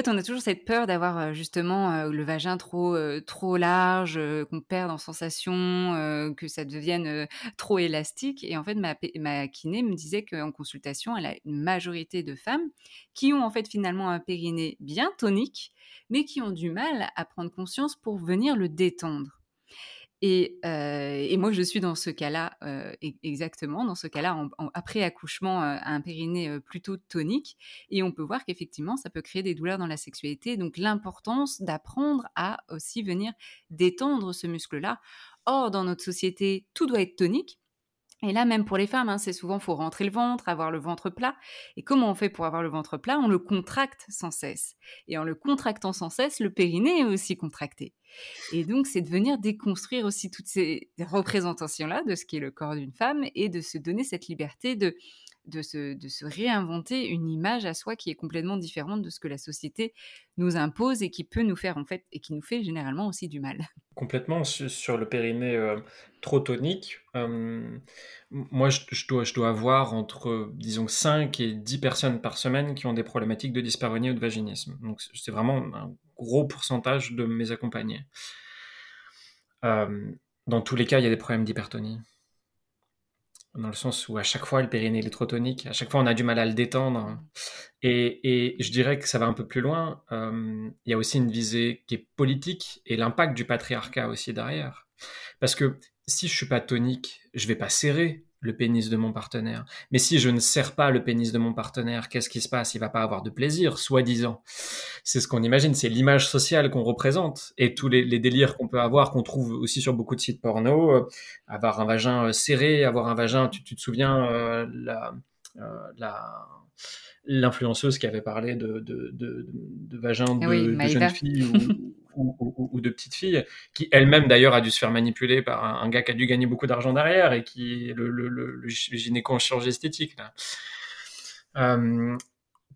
fait, on a toujours cette peur d'avoir justement le vagin trop, trop large, qu'on perde en sensation, que ça devienne trop élastique. Et en fait, ma, ma kiné me disait qu'en consultation, elle a une majorité de femmes qui ont en fait finalement un périnée bien tonique, mais qui ont du mal à prendre conscience pour venir le détendre. Et, moi, je suis dans ce cas-là, e-, exactement, dans ce cas-là, après accouchement, un périnée plutôt tonique. Et on peut voir qu'effectivement, ça peut créer des douleurs dans la sexualité. Donc, l'importance d'apprendre à aussi venir détendre ce muscle-là. Or, dans notre société, tout doit être tonique. Et là, même pour les femmes, hein, c'est souvent, faut rentrer le ventre, avoir le ventre plat. Et comment on fait pour avoir le ventre plat? On le contracte sans cesse. Et en le contractant sans cesse, le périnée est aussi contracté. Et donc, c'est de venir déconstruire aussi toutes ces représentations-là de ce qu'est le corps d'une femme et de se donner cette liberté de de se, de se réinventer une image à soi qui est complètement différente de ce que la société nous impose et qui peut nous faire en fait et qui nous fait généralement aussi du mal. Complètement sur le périnée euh, trop tonique. Euh, moi, je, dois, je dois avoir entre, disons, 5 et 10 personnes par semaine qui ont des problématiques de dyspareunie ou de vaginisme. Donc, c'est vraiment gros pourcentage de mes accompagnés. Euh, dans tous les cas, il y a des problèmes d'hypertonie dans le sens où à chaque fois le périnée est trop tonique, à chaque fois on a du mal à le détendre. Et, je dirais que ça va un peu plus loin. Euh, il y a aussi une visée qui est politique et l'impact du patriarcat aussi derrière. Parce que si je suis pas tonique, je vais pas serrer le pénis de mon partenaire. Mais si je ne serre pas le pénis de mon partenaire, qu'est-ce qui se passe? Il va pas avoir de plaisir, soi-disant. C'est ce qu'on imagine, c'est l'image sociale qu'on représente et tous les, délires qu'on peut avoir, qu'on trouve aussi sur beaucoup de sites porno. Euh, avoir un vagin euh, serré, avoir un vagin, tu, te souviens, euh, l'influenceuse qui avait parlé de, de, de, de vagin de, de jeune fille ou, de petite fille, qui elle-même d'ailleurs a dû se faire manipuler par un, gars qui a dû gagner beaucoup d'argent derrière et qui le, le, le, gynéco en chirurgie esthétique. Euh,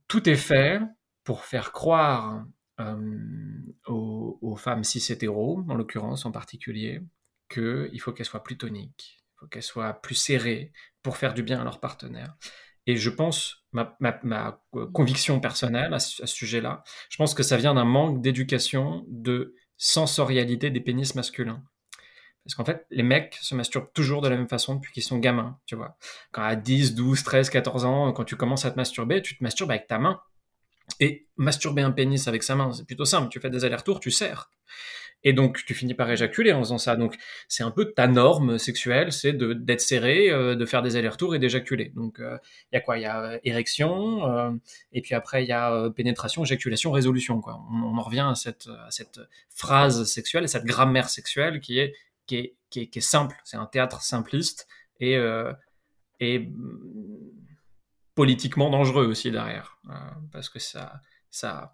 tout est fait pour faire croire euh, aux, femmes cis hétéros, en l'occurrence en particulier, qu'il faut qu'elles soient plus toniques, qu'elles soient plus serrées pour faire du bien à leur partenaire. Et je pense, ma, ma, conviction personnelle à ce, sujet-là, je pense que ça vient d'un manque d'éducation de sensorialité des pénis masculins. Parce qu'en fait, les mecs se masturbent toujours de la même façon depuis qu'ils sont gamins, tu vois. Quand à 10, 12, 13, 14 ans, quand tu commences à te masturber, tu te masturbes avec ta main. Et masturber un pénis avec sa main, c'est plutôt simple. Tu fais des allers-retours, tu serres. Et donc, tu finis par éjaculer en faisant ça. Donc, c'est un peu ta norme sexuelle, c'est d'être serré, euh, de faire des allers-retours et d'éjaculer. Donc, il euh, y a quoi? Il y a euh, érection, et puis après, il y a pénétration, éjaculation, résolution. Quoi. On, en revient à cette, phrase sexuelle, à cette grammaire sexuelle qui est, simple. C'est un théâtre simpliste et, mm, politiquement dangereux aussi derrière. parce que ça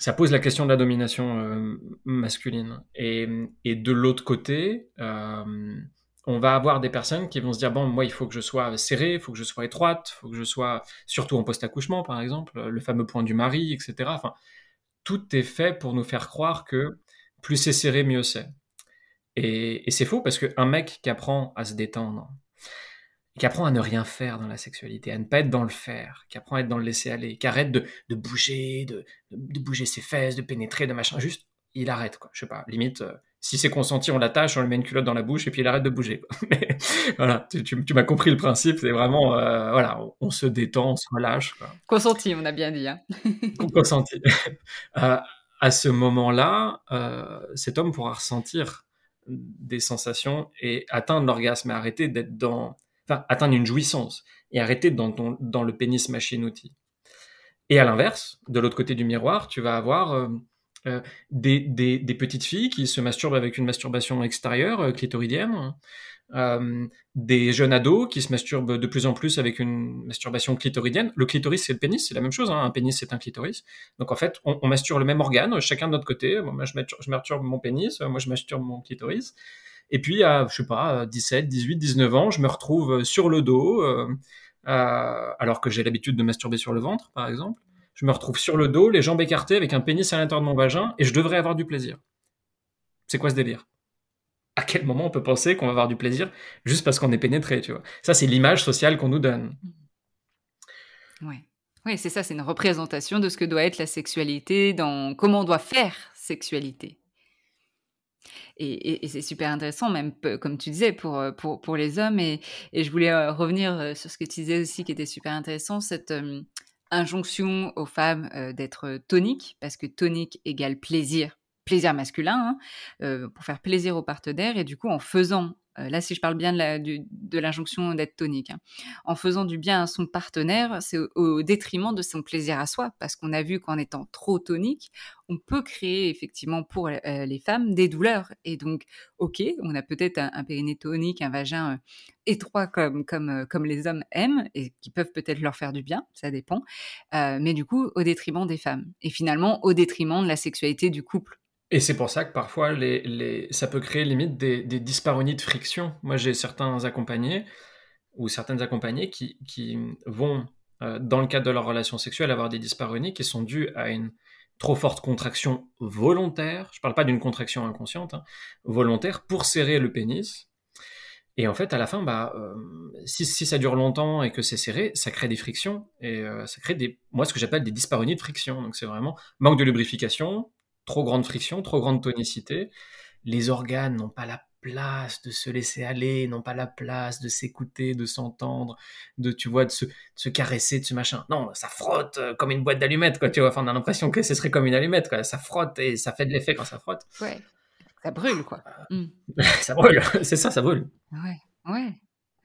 ça pose la question de la domination euh, masculine. Et, de l'autre côté, euh, on va avoir des personnes qui vont se dire bon, moi, il faut que je sois serré, il faut que je sois étroite, il faut que je sois, surtout en post-accouchement, par exemple, le fameux point du mari, etc. Enfin, tout est fait pour nous faire croire que plus c'est serré, mieux c'est. Et, et c'est faux parce qu'un mec qui apprend à se détendre, qui apprend à ne rien faire dans la sexualité, à ne pas être dans le faire, qui apprend à être dans le laisser aller, qui arrête de, de bouger, de, de, bouger ses fesses, de pénétrer, de machin, juste il arrête quoi. Je sais pas, limite euh, si c'est consenti, on l'attache, on lui met une culotte dans la bouche et puis il arrête de bouger. Mais voilà, tu, tu, m'as compris le principe, c'est vraiment euh, voilà, on, se détend, on se relâche. Quoi. Consenti, on a bien dit. Hein. Consenti. euh, à ce moment-là, cet homme pourra ressentir des sensations et atteindre l'orgasme et arrêter d'être dans atteindre une jouissance et arrêter dans, ton, dans le pénis machine-outil. Et à l'inverse, de l'autre côté du miroir, tu vas avoir euh, euh, des, des, petites filles qui se masturbent avec une masturbation extérieure, euh, clitoridienne, des jeunes ados qui se masturbent de plus en plus avec une masturbation clitoridienne. Le clitoris, c'est le pénis, c'est la même chose, hein, un pénis, c'est un clitoris. Donc en fait, on, on, masturbe le même organe, chacun de notre côté. Moi, je, je masturbe mon pénis, moi, je masturbe mon clitoris. Et puis, à, je sais pas, 17, 18, 19 ans, je me retrouve sur le dos, euh, euh, alors que j'ai l'habitude de masturber sur le ventre, par exemple. Je me retrouve sur le dos, les jambes écartées, avec un pénis à l'intérieur de mon vagin, et je devrais avoir du plaisir. C'est quoi ce délire? À quel moment on peut penser qu'on va avoir du plaisir juste parce qu'on est pénétré, tu vois? Ça, c'est l'image sociale qu'on nous donne. Ouais. Oui, c'est ça, c'est une représentation de ce que doit être la sexualité, dans comment on doit faire sexualité. Et, c'est super intéressant, même comme tu disais, pour, euh, pour, pour les hommes. Et, et, je voulais euh, revenir euh, sur ce que tu disais aussi, qui était super intéressant, cette injonction aux femmes d'être toniques, parce que tonique égale plaisir, plaisir masculin, hein, pour faire plaisir aux partenaires. Et du coup, en faisant là, si je parle bien de l'injonction d'être tonique, hein. en faisant du bien à son partenaire, c'est au, détriment de son plaisir à soi, parce qu'on a vu qu'en étant trop tonique, on peut créer effectivement pour euh, les femmes des douleurs. Et donc, ok, on a peut-être un, périnée tonique, un vagin euh, étroit comme, comme, comme les hommes aiment, et qui peuvent peut-être leur faire du bien, ça dépend, mais du coup, au détriment des femmes. Et finalement, au détriment de la sexualité du couple. Et c'est pour ça que parfois, ça peut créer limite des, des disparonies de friction. Moi, j'ai certains accompagnés ou certaines accompagnées qui, vont, euh, dans le cadre de leur relation sexuelle, avoir des disparonies qui sont dues à une trop forte contraction volontaire. Je ne parle pas d'une contraction inconsciente, hein, volontaire pour serrer le pénis. Et en fait, à la fin, bah, euh, si, si, ça dure longtemps et que c'est serré, ça crée des frictions et euh, ça crée des, moi, ce que j'appelle des disparonies de friction. Donc, c'est vraiment manque de lubrification, trop grande friction, trop grande tonicité. Les organes n'ont pas la place de se laisser aller, n'ont pas la place de s'écouter, de s'entendre, de tu vois, de se, caresser, de ce machin. Non, ça frotte euh, comme une boîte d'allumettes, quoi. Tu vois, enfin, on a l'impression que ce serait comme une allumette, quoi. Ça frotte et ça fait de l'effet quand ça frotte. Ouais, ça brûle, quoi. Mm. ça brûle, c'est ça, ça brûle. Ouais, ouais.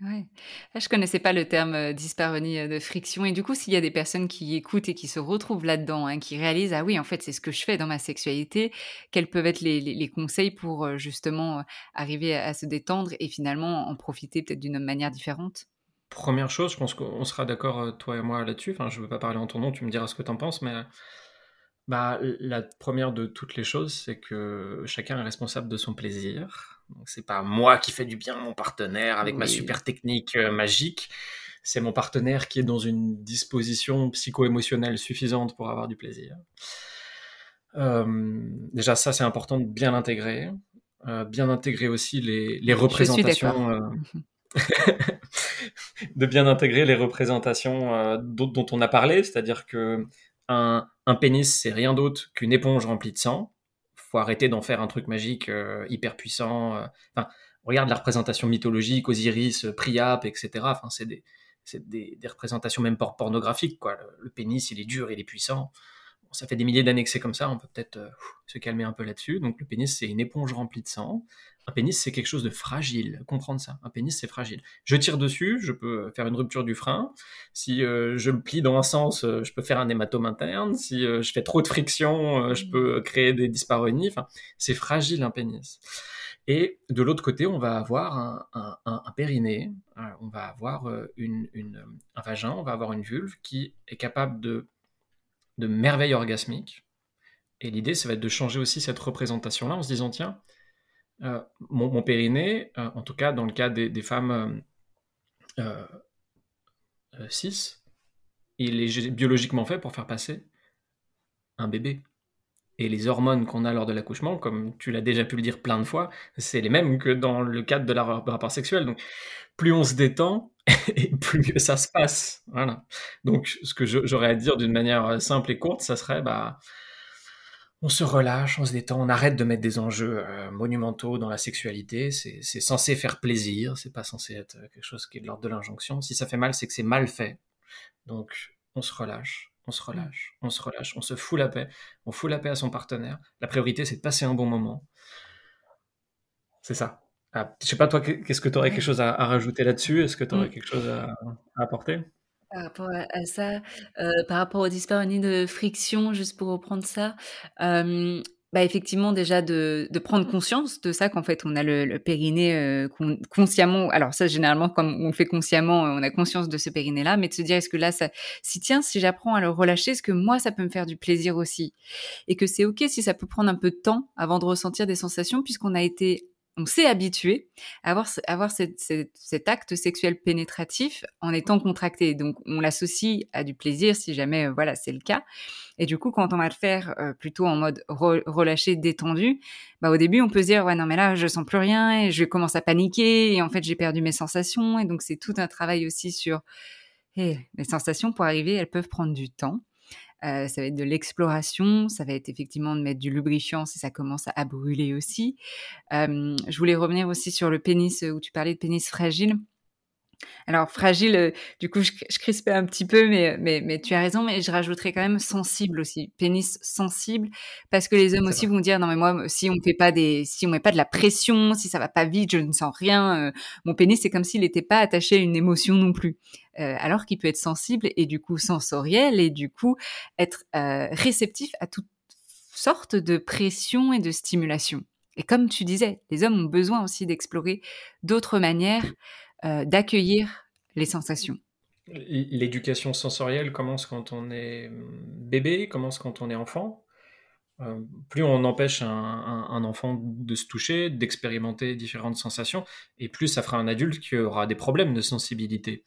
Ouais. Là, je connaissais pas le terme euh, disparonie euh, de friction. Et du coup, s'il y a des personnes qui écoutent et qui se retrouvent là-dedans, hein, qui réalisent, ah oui, en fait, c'est ce que je fais dans ma sexualité, quels peuvent être les, les, conseils pour euh, justement arriver à, se détendre et finalement en profiter peut-être d'une manière différente? Première chose, je pense qu'on sera d'accord, toi et moi, là-dessus. Enfin, je veux pas parler en ton nom, tu me diras ce que tu en penses, mais bah, la première de toutes les choses, c'est que chacun est responsable de son plaisir. Donc, c'est pas moi qui fais du bien à mon partenaire avec ma super technique magique. C'est mon partenaire qui est dans une disposition psycho-émotionnelle suffisante pour avoir du plaisir. déjà, ça, c'est important de bien l'intégrer. bien intégrer aussi les, les représentations. de bien intégrer les représentations dont, dont, on a parlé, c'est-à-dire que un, pénis, c'est rien d'autre qu'une éponge remplie de sang. Arrêter d'en faire un truc magique euh, hyper puissant. Euh. Enfin, regarde la représentation mythologique, Osiris, Priap, etc. Enfin, c'est des, représentations même pornographiques. Quoi. Le, pénis, il est dur, il est puissant. ça fait des milliers d'années que c'est comme ça, on peut peut-être euh, se calmer un peu là-dessus. Donc le pénis, c'est une éponge remplie de sang. Un pénis, c'est quelque chose de fragile. Comprendre ça. Un pénis, c'est fragile. Je tire dessus, je peux faire une rupture du frein. Si euh, je le plie dans un sens, euh, je peux faire un hématome interne. Si euh, je fais trop de friction, je peux créer des dyspareunies. Enfin, c'est fragile un pénis. Et de l'autre côté, on va avoir un, un, périnée, on va avoir une, une, un vagin, on va avoir une vulve qui est capable de, de merveilles orgasmiques. Et l'idée, ça va être de changer aussi cette représentation-là en se disant, tiens, euh, mon, périnée, euh, en tout cas dans le cas des, femmes euh, cis, il est biologiquement fait pour faire passer un bébé. Et les hormones qu'on a lors de l'accouchement, comme tu l'as déjà pu le dire plein de fois, c'est les mêmes que dans le cadre de la rapport sexuel. Donc, plus on se détend, plus ça se passe. Voilà. Donc, ce que j'aurais à dire d'une manière simple et courte, ça serait, bah, on se relâche, on se détend, on arrête de mettre des enjeux euh, monumentaux dans la sexualité. C'est censé faire plaisir, c'est pas censé être quelque chose qui est de l'ordre de l'injonction. Si ça fait mal, c'est que c'est mal fait. Donc, on se relâche, on se relâche, on se relâche, on se fout la paix, on fout la paix à son partenaire. La priorité, c'est de passer un bon moment. C'est ça. Ah, je sais pas, toi, qu'est-ce que tu aurais quelque chose à, rajouter là-dessus? Est-ce que tu aurais mm. quelque chose à apporter? Par rapport à ça, euh, par rapport aux disparonies de friction, juste pour reprendre ça, bah, effectivement déjà de de prendre conscience de ça, qu'en fait on a le périnée, euh, consciemment alors ça généralement comme on le fait consciemment, on a conscience de ce périnée-là, mais de se dire: «Est-ce que là ça si tiens, si j'apprends à le relâcher, est-ce que moi ça peut me faire du plaisir aussi?» et que c'est OK si ça peut prendre un peu de temps avant de ressentir des sensations puisqu'on a été on s'est habitué à avoir, cet acte sexuel pénétratif en étant contracté. Donc, on l'associe à du plaisir si jamais, euh, voilà, c'est le cas. Et du coup, quand on va le faire euh, plutôt en mode relâché, détendu, bah, au début, on peut se dire, ouais, non, mais là, je sens plus rien et je commence à paniquer et en fait, j'ai perdu mes sensations. Et donc, c'est tout un travail aussi sur eh, les sensations pour arriver, elles peuvent prendre du temps. Euh, ça va être de l'exploration, ça va être effectivement de mettre du lubrifiant si ça commence à, brûler aussi. je voulais revenir aussi sur le pénis où tu parlais de pénis fragile. Alors fragile, euh, du coup, je, je, crispais un petit peu, mais, mais, mais tu as raison, mais je rajouterais quand même sensible aussi, pénis sensible, parce que les hommes aussi vont dire non mais moi, si on fait pas des, si on met pas de la pression, si ça va pas vite, je ne sens rien. Euh, mon pénis, c'est comme s'il n'était pas attaché à une émotion non plus, euh, alors qu'il peut être sensible et du coup sensoriel et du coup être réceptif à toutes sortes de pression et de stimulation. Et comme tu disais, les hommes ont besoin aussi d'explorer d'autres manières euh, d'accueillir les sensations. L'éducation sensorielle commence quand on est bébé, commence quand on est enfant. Euh, plus on empêche un, enfant de se toucher, d'expérimenter différentes sensations, et plus ça fera un adulte qui aura des problèmes de sensibilité.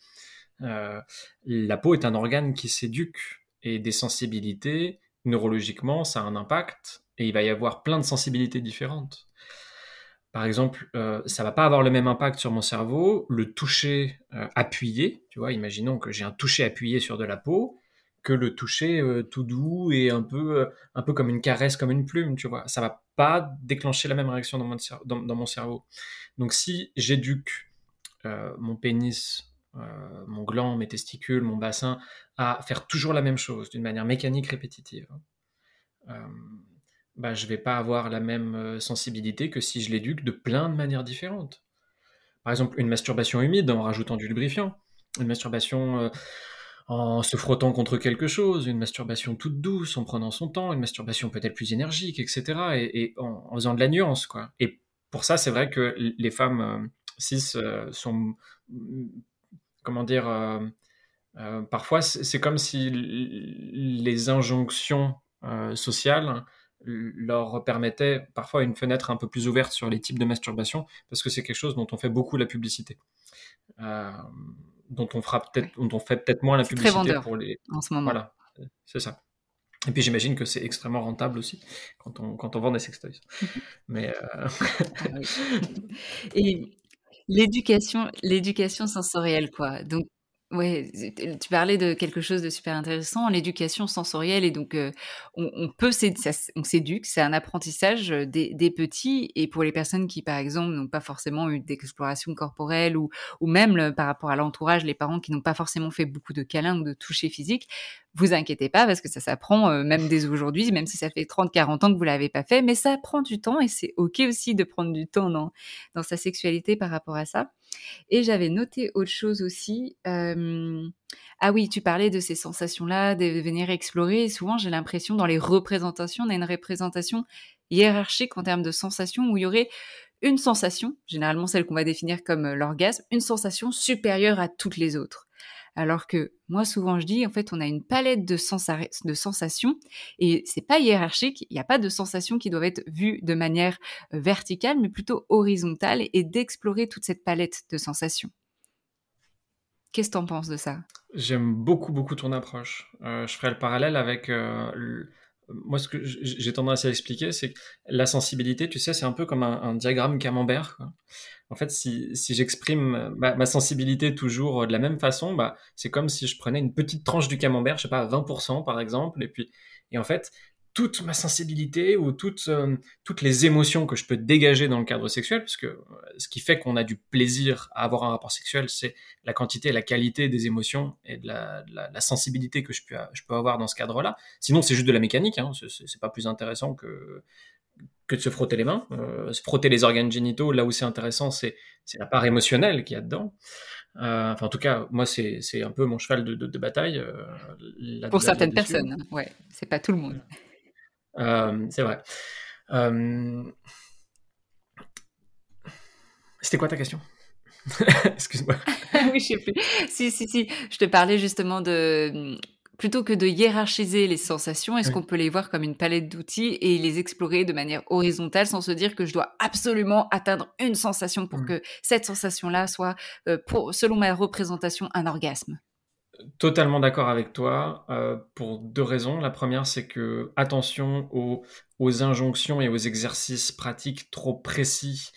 Euh, la peau est un organe qui s'éduque, et des sensibilités, neurologiquement, ça a un impact, et il va y avoir plein de sensibilités différentes. Par exemple, euh, ça va pas avoir le même impact sur mon cerveau, le toucher euh, appuyé, tu vois, imaginons que j'ai un toucher appuyé sur de la peau, que le toucher euh, tout doux et un peu, un peu comme une caresse, comme une plume, tu vois. Ça va pas déclencher la même réaction dans mon, dans, mon cerveau. Donc si j'éduque mon pénis, mon gland, mes testicules, mon bassin à faire toujours la même chose d'une manière mécanique répétitive, bah, je vais pas avoir la même euh, sensibilité que si je l'éduque de plein de manières différentes. Par exemple, une masturbation humide en rajoutant du lubrifiant, une masturbation euh, en se frottant contre quelque chose, une masturbation toute douce en prenant son temps, une masturbation peut-être plus énergique, etc. Et, en, faisant de la nuance, quoi. Et pour ça, c'est vrai que les femmes euh, cis sont comment dire, parfois c'est comme si les injonctions sociales leur permettaient parfois une fenêtre un peu plus ouverte sur les types de masturbation, parce que c'est quelque chose dont on fait beaucoup la publicité. dont on fera peut-être, dont on fait peut-être moins la publicité pour les. En ce moment. Voilà, c'est ça. Et puis j'imagine que c'est extrêmement rentable aussi quand on, quand on vend des sextoys. Mais euh... Ah Et l'éducation, l'éducation sensorielle, quoi. Donc Ouais, tu parlais de quelque chose de super intéressant, l'éducation sensorielle et donc on, peut on s'éduque, c'est un apprentissage des, petits et pour les personnes qui par exemple n'ont pas forcément eu d'exploration corporelle ou, ou même par rapport à l'entourage, les parents qui n'ont pas forcément fait beaucoup de câlins ou de toucher physique, vous inquiétez pas parce que ça s'apprend même dès aujourd'hui, même si ça fait 30-40 ans que vous l'avez pas fait, mais ça prend du temps et c'est ok aussi de prendre du temps dans, dans sa sexualité par rapport à ça. Et j'avais noté autre chose aussi. ah oui, tu parlais de ces sensations-là, de venir explorer. souvent, j'ai l'impression, dans les représentations, on a une représentation hiérarchique en termes de sensations où il y aurait une sensation, généralement celle qu'on va définir comme l'orgasme, une sensation supérieure à toutes les autres. Alors que moi, souvent, je dis, en fait, on a une palette de, sensations et c'est pas hiérarchique. Il n'y a pas de sensations qui doivent être vues de manière euh, verticale, mais plutôt horizontale et d'explorer toute cette palette de sensations. Qu'est-ce que tu en penses de ça? J'aime beaucoup, beaucoup ton approche. Euh, je ferai le parallèle avec euh, moi, ce que j'ai tendance à expliquer, c'est que la sensibilité, tu sais, c'est un peu comme un, diagramme camembert. En fait, si, j'exprime ma, sensibilité toujours de la même façon, bah, c'est comme si je prenais une petite tranche du camembert, je sais pas, 20% par exemple, et puis, et en fait, toute ma sensibilité ou euh, toutes les émotions que je peux dégager dans le cadre sexuel, parce que euh, ce qui fait qu'on a du plaisir à avoir un rapport sexuel, c'est la quantité et la qualité des émotions et de la, sensibilité que je peux, je peux avoir dans ce cadre-là. Sinon, c'est juste de la mécanique, hein, c'est pas plus intéressant que, que de se frotter les mains. Euh, se frotter les organes génitaux, là où c'est intéressant, c'est la part émotionnelle qu'il y a dedans. enfin, en tout cas, moi, c'est un peu mon cheval de, de, bataille. Pour certaines personnes, hein. ouais, c'est pas tout le monde. Euh, c'est vrai. Euh, c'était quoi ta question? Excuse-moi. oui, je sais plus. Si, si, si. Je te parlais justement de. Plutôt que de hiérarchiser les sensations, est-ce qu'on peut les voir comme une palette d'outils et les explorer de manière horizontale sans se dire que je dois absolument atteindre une sensation pour que cette sensation-là soit, euh, pour, selon ma représentation, un orgasme? Totalement d'accord avec toi euh, pour deux raisons. La première, c'est que attention aux, aux, injonctions et aux exercices pratiques trop précis,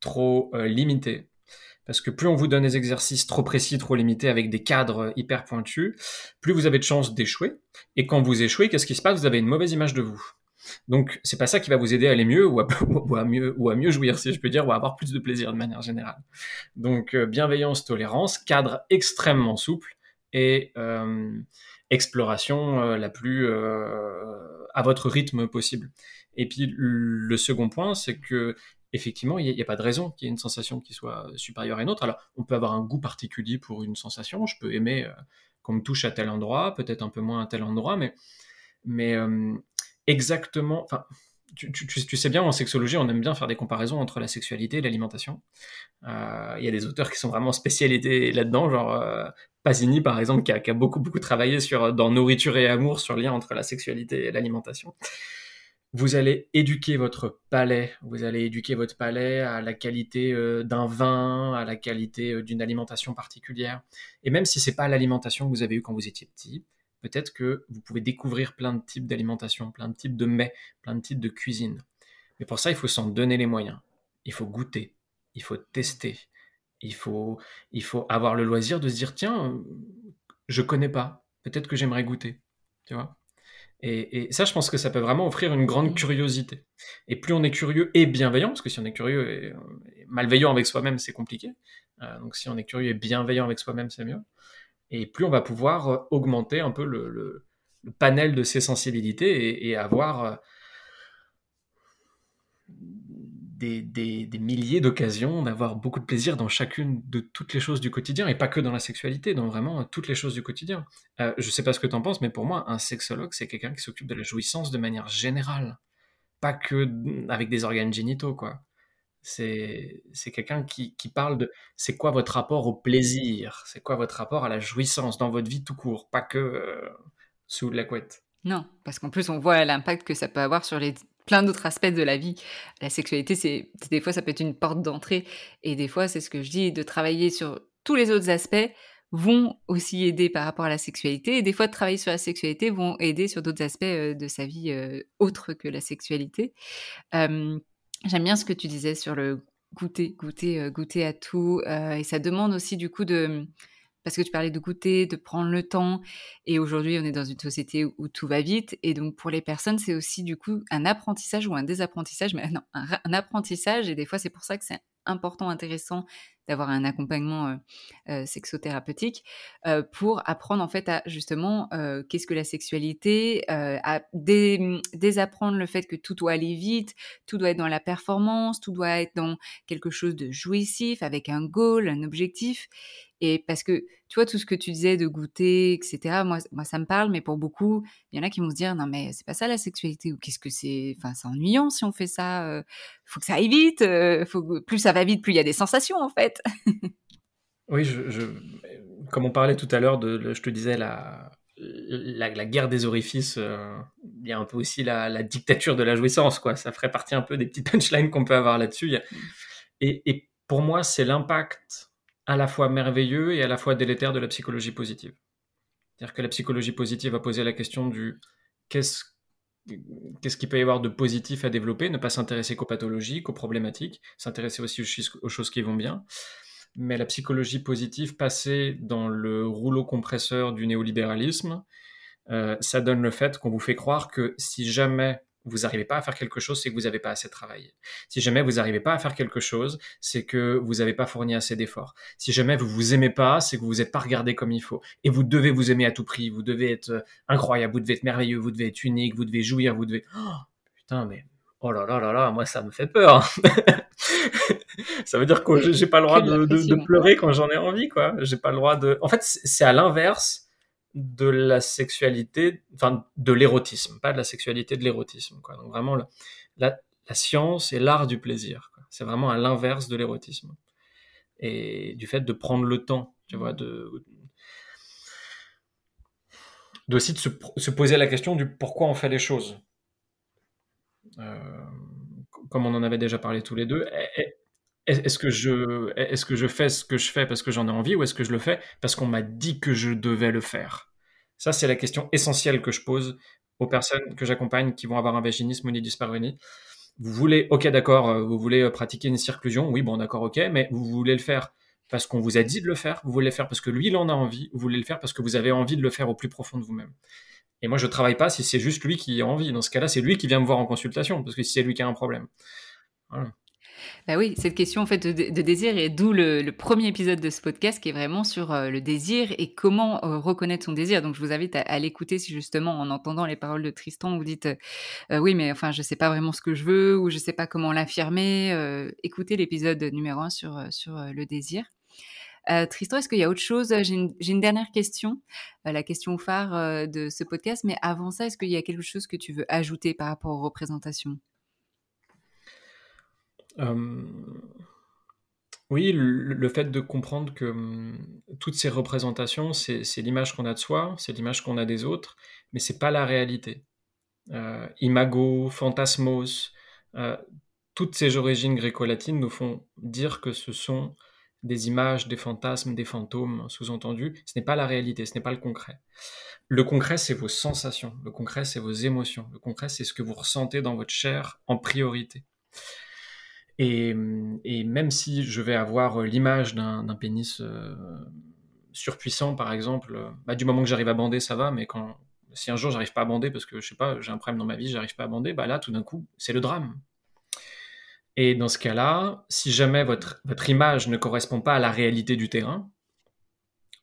trop euh, limités. Parce que plus on vous donne des exercices trop précis, trop limités, avec des cadres hyper pointus, plus vous avez de chances d'échouer. Et quand vous échouez, qu'est-ce qui se passe? Vous avez une mauvaise image de vous. Donc, c'est pas ça qui va vous aider à aller mieux ou à, mieux jouir, si je peux dire, ou à avoir plus de plaisir de manière générale. Donc, euh, bienveillance, tolérance, cadre extrêmement souple et euh, exploration euh, la plus à votre rythme possible. Et puis le second point, c'est que effectivement, il n'y a, pas de raison qu'il y ait une sensation qui soit supérieure à une autre. Alors, on peut avoir un goût particulier pour une sensation. Je peux aimer qu'on me touche à tel endroit, peut-être un peu moins à tel endroit, mais, mais exactement. Tu, sais bien, en sexologie, on aime bien faire des comparaisons entre la sexualité et l'alimentation. Il y a des auteurs qui sont vraiment spécialisés là-dedans, genre Pasini, par exemple, qui a, beaucoup, beaucoup travaillé sur, dans Nourriture et Amour sur le lien entre la sexualité et l'alimentation. Vous allez éduquer votre palais, vous allez éduquer votre palais à la qualité euh, d'un vin, à la qualité euh, d'une alimentation particulière. Et même si c'est pas l'alimentation que vous avez eue quand vous étiez petit, peut-être que vous pouvez découvrir plein de types d'alimentation, plein de types de mets, plein de types de cuisine. Mais pour ça, il faut s'en donner les moyens. Il faut goûter, il faut tester, il faut, il faut avoir le loisir de se dire tiens, je connais pas, peut-être que j'aimerais goûter, tu vois? Et, ça, je pense que ça peut vraiment offrir une grande mmh. curiosité. Et plus on est curieux et bienveillant, parce que si on est curieux et, malveillant avec soi-même, c'est compliqué. Euh, donc si on est curieux et bienveillant avec soi-même, c'est mieux. Et plus on va pouvoir euh, augmenter un peu le, panel de ses sensibilités et, avoir euh, des, milliers d'occasions d'avoir beaucoup de plaisir dans chacune de toutes les choses du quotidien, et pas que dans la sexualité, dans vraiment toutes les choses du quotidien. Euh, je sais pas ce que tu en penses, mais pour moi, un sexologue, c'est quelqu'un qui s'occupe de la jouissance de manière générale, pas que avec des organes génitaux, quoi. C'est quelqu'un qui, qui, parle de c'est quoi votre rapport au plaisir, c'est quoi votre rapport à la jouissance dans votre vie tout court, pas que euh, sous la couette. Non, parce qu'en plus on voit l'impact que ça peut avoir sur les plein d'autres aspects de la vie. La sexualité, c'est des fois ça peut être une porte d'entrée et des fois c'est ce que je dis de travailler sur tous les autres aspects vont aussi aider par rapport à la sexualité et des fois de travailler sur la sexualité vont aider sur d'autres aspects euh, de sa vie euh, que la sexualité. J'aime bien ce que tu disais sur le goûter, goûter, euh, goûter à tout. et ça demande aussi du coup de... Parce que tu parlais de goûter, de prendre le temps. Et aujourd'hui, on est dans une société où tout va vite. Et donc, pour les personnes, c'est aussi du coup un apprentissage ou un désapprentissage. Mais non, un apprentissage. Et des fois, c'est pour ça que c'est important, intéressant d'avoir un accompagnement euh, euh, sexothérapeutique euh, pour apprendre en fait à justement qu'est-ce que la sexualité, à désapprendre le fait que tout doit aller vite, tout doit être dans la performance, tout doit être dans quelque chose de jouissif avec un goal, un objectif. Et parce que, tu vois, tout ce que tu disais de goûter, etc., moi, ça me parle, mais pour beaucoup, il y en a qui vont se dire, non, mais c'est pas ça la sexualité, ou qu'est-ce que c'est, enfin, c'est ennuyant si on fait ça, faut que ça aille vite, plus ça va vite, plus il y a des sensations, en fait. oui, comme on parlait tout à l'heure, de, je te disais, la, guerre des orifices, il y a un peu aussi la, dictature de la jouissance, quoi. Ça ferait partie un peu des petites punchlines qu'on peut avoir là-dessus. Et, et pour moi, c'est l'impact à la fois merveilleux et à la fois délétère de la psychologie positive. C'est-à-dire que la psychologie positive va poser la question du qu'est-ce qu'est-ce qu'il peut y avoir de positif à développer, ne pas s'intéresser qu'aux pathologies, qu'aux problématiques, s'intéresser aussi aux, choses qui vont bien. Mais la psychologie positive, passer dans le rouleau compresseur du néolibéralisme, euh, ça donne le fait qu'on vous fait croire que si jamais vous n'arrivez pas à faire quelque chose, c'est que vous n'avez pas assez travaillé. Si jamais vous n'arrivez pas à faire quelque chose, c'est que vous n'avez pas fourni assez d'efforts. Si jamais vous vous aimez pas, c'est que vous n'êtes pas regardé comme il faut. Et vous devez vous aimer à tout prix. Vous devez être euh, incroyable. Vous devez être merveilleux. Vous devez être unique. Vous devez jouir. Vous devez. Oh, putain, mais oh là là là là, moi ça me fait peur. ça veut dire que j'ai pas le droit de, de pleurer quand j'en ai envie, quoi. J'ai pas le droit de. En fait, c'est à l'inverse de la sexualité, enfin de l'érotisme, pas de la sexualité, de l'érotisme. Quoi. Donc vraiment, la, science et l'art du plaisir. C'est vraiment à l'inverse de l'érotisme. Et du fait de prendre le temps, tu vois, de, aussi de se, poser la question du pourquoi on fait les choses. Euh, comme on en avait déjà parlé tous les deux, est-ce que je fais ce que je fais parce que j'en ai envie ou est-ce que je le fais parce qu'on m'a dit que je devais le faire? Ça c'est la question essentielle que je pose aux personnes que j'accompagne qui vont avoir un vaginisme ou une dyspareunie. Vous voulez OK d'accord, euh, vous voulez euh, pratiquer une circlusion, oui bon d'accord OK, mais vous voulez le faire parce qu'on vous a dit de le faire, vous voulez le faire parce que lui il en a envie, vous voulez le faire parce que vous avez envie de le faire au plus profond de vous-même. Et moi je travaille pas si c'est juste lui qui a envie. Dans ce cas-là, c'est lui qui vient me voir en consultation parce que c'est lui qui a un problème. Bah oui, cette question en fait de, désir et d'où le, premier épisode de ce podcast qui est vraiment sur euh, le désir et comment euh, reconnaître son désir. Donc je vous invite à, l'écouter si justement en entendant les paroles de Tristan vous dites euh, oui mais enfin je sais pas vraiment ce que je veux ou je sais pas comment l'affirmer. écoutez l'épisode numéro un sur sur le désir. Tristan, est-ce qu'il y a autre chose? J'ai une, une, dernière question, la question phare de ce podcast, mais avant ça, est-ce qu'il y a quelque chose que tu veux ajouter par rapport aux représentations? Euh, oui, le, fait de comprendre que hum, toutes ces représentations, c'est l'image qu'on a de soi, c'est l'image qu'on a des autres, mais c'est pas la réalité. Euh, imago, fantasmos, euh, toutes ces origines gréco-latines nous font dire que ce sont des images, des fantasmes, des fantômes, sous-entendus. Ce n'est pas la réalité, ce n'est pas le concret. Le concret, c'est vos sensations. Le concret, c'est vos émotions. Le concret, c'est ce que vous ressentez dans votre chair en priorité. Et, même si je vais avoir euh, l'image d'un pénis euh, surpuissant, par exemple, bah, du moment que j'arrive à bander, ça va, mais quand, si un jour j'arrive pas à bander parce que je sais pas, j'ai un problème dans ma vie, j'arrive pas à bander, bah là, tout d'un coup, c'est le drame. Et dans ce cas-là, si jamais votre, image ne correspond pas à la réalité du terrain,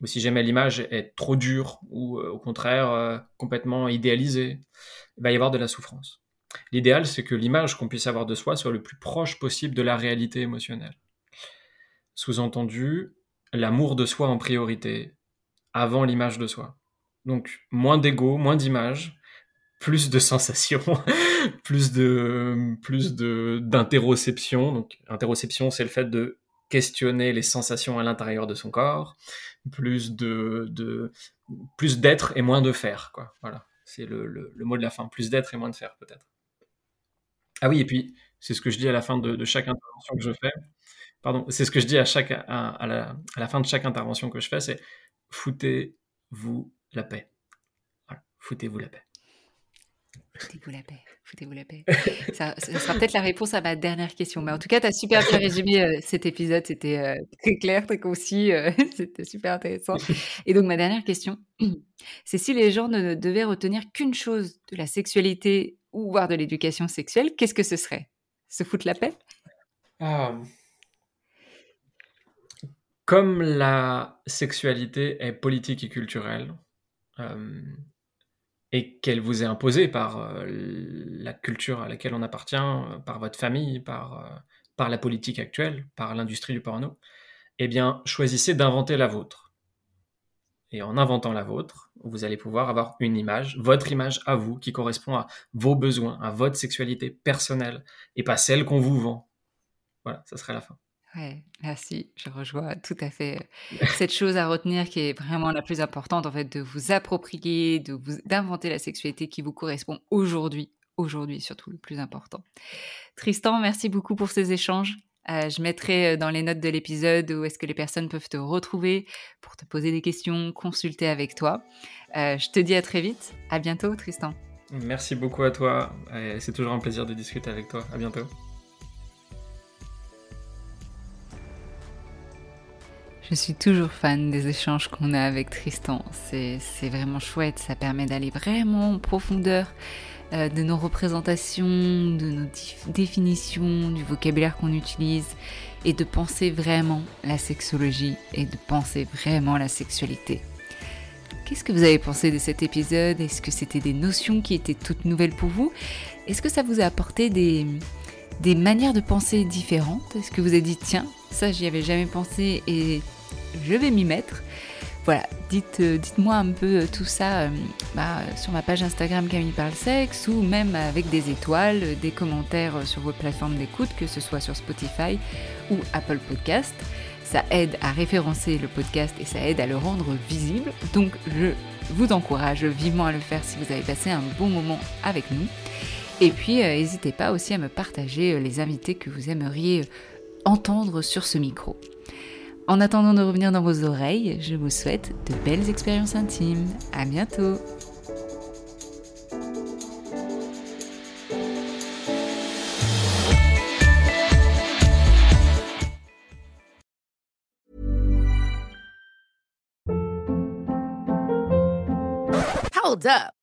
ou si jamais l'image est trop dure ou euh, au contraire complètement idéalisée, il va y avoir de la souffrance. L'idéal, c'est que l'image qu'on puisse avoir de soi soit le plus proche possible de la réalité émotionnelle. Sous-entendu, l'amour de soi en priorité, avant l'image de soi. Donc, moins d'ego, moins d'image, plus de sensations, plus de plus de d'interoception. Donc interoception, c'est le fait de questionner les sensations à l'intérieur de son corps, plus de, de plus d'être et moins de faire quoi. Voilà, c'est le, le, mot de la fin, plus d'être et moins de faire peut-être. Ah oui, et puis c'est ce que je dis à la fin de, chaque intervention que je fais. Pardon, c'est ce que je dis à chaque à, la, à la fin de chaque intervention que je fais, c'est foutez-vous la paix. Voilà, foutez-vous la paix. Foutez-vous la paix, foutez-vous la paix. ça, sera peut-être la réponse à ma dernière question. Mais en tout cas, tu as super bien résumé euh, cet épisode. C'était euh, très clair, très concis. Euh, c'était super intéressant. Et donc, ma dernière question, c'est si les gens ne devaient retenir qu'une chose de la sexualité ou voire de l'éducation sexuelle, qu'est-ce que ce serait? Se foutre la paix? Ah. Comme la sexualité est politique et culturelle, et qu'elle vous est imposée par euh, la culture à laquelle on appartient, euh, par votre famille, par, euh, par la politique actuelle, par l'industrie du porno, eh bien, choisissez d'inventer la vôtre. Et en inventant la vôtre, vous allez pouvoir avoir une image, votre image à vous, qui correspond à vos besoins, à votre sexualité personnelle, et pas celle qu'on vous vend. Voilà, ça serait la fin. Ouais, merci, je rejoins tout à fait cette chose à retenir qui est vraiment la plus importante, en fait, de vous approprier, de vous, d'inventer la sexualité qui vous correspond aujourd'hui, aujourd'hui surtout le plus important. Tristan, merci beaucoup pour ces échanges. Euh, je mettrai dans les notes de l'épisode où est-ce que les personnes peuvent te retrouver pour te poser des questions, consulter avec toi. Euh, je te dis à très vite. À bientôt, Tristan. Merci beaucoup à toi. C'est toujours un plaisir de discuter avec toi. À bientôt. Je suis toujours fan des échanges qu'on a avec Tristan. C'est vraiment chouette, ça permet d'aller vraiment en profondeur euh, de nos représentations, de nos définitions, du vocabulaire qu'on utilise et de penser vraiment la sexologie et de penser vraiment la sexualité. Qu'est-ce que vous avez pensé de cet épisode? Est-ce que c'était des notions qui étaient toutes nouvelles pour vous? Est-ce que ça vous a apporté des, des manières de penser différentes? Est-ce que vous avez dit tiens, ça j'y avais jamais pensé et je vais m'y mettre? Voilà, euh, dites-moi un peu euh, tout ça euh, bah, sur ma page Instagram Camille Parle Sexe ou même avec des étoiles, des commentaires sur vos plateformes d'écoute, que ce soit sur Spotify ou Apple Podcast. Ça aide à référencer le podcast et ça aide à le rendre visible. Donc je vous encourage vivement à le faire si vous avez passé un bon moment avec nous. Et puis n'hésitez pas aussi à me partager les invités que vous aimeriez entendre sur ce micro. En attendant de revenir dans vos oreilles, je vous souhaite de belles expériences intimes. À bientôt! Hold up.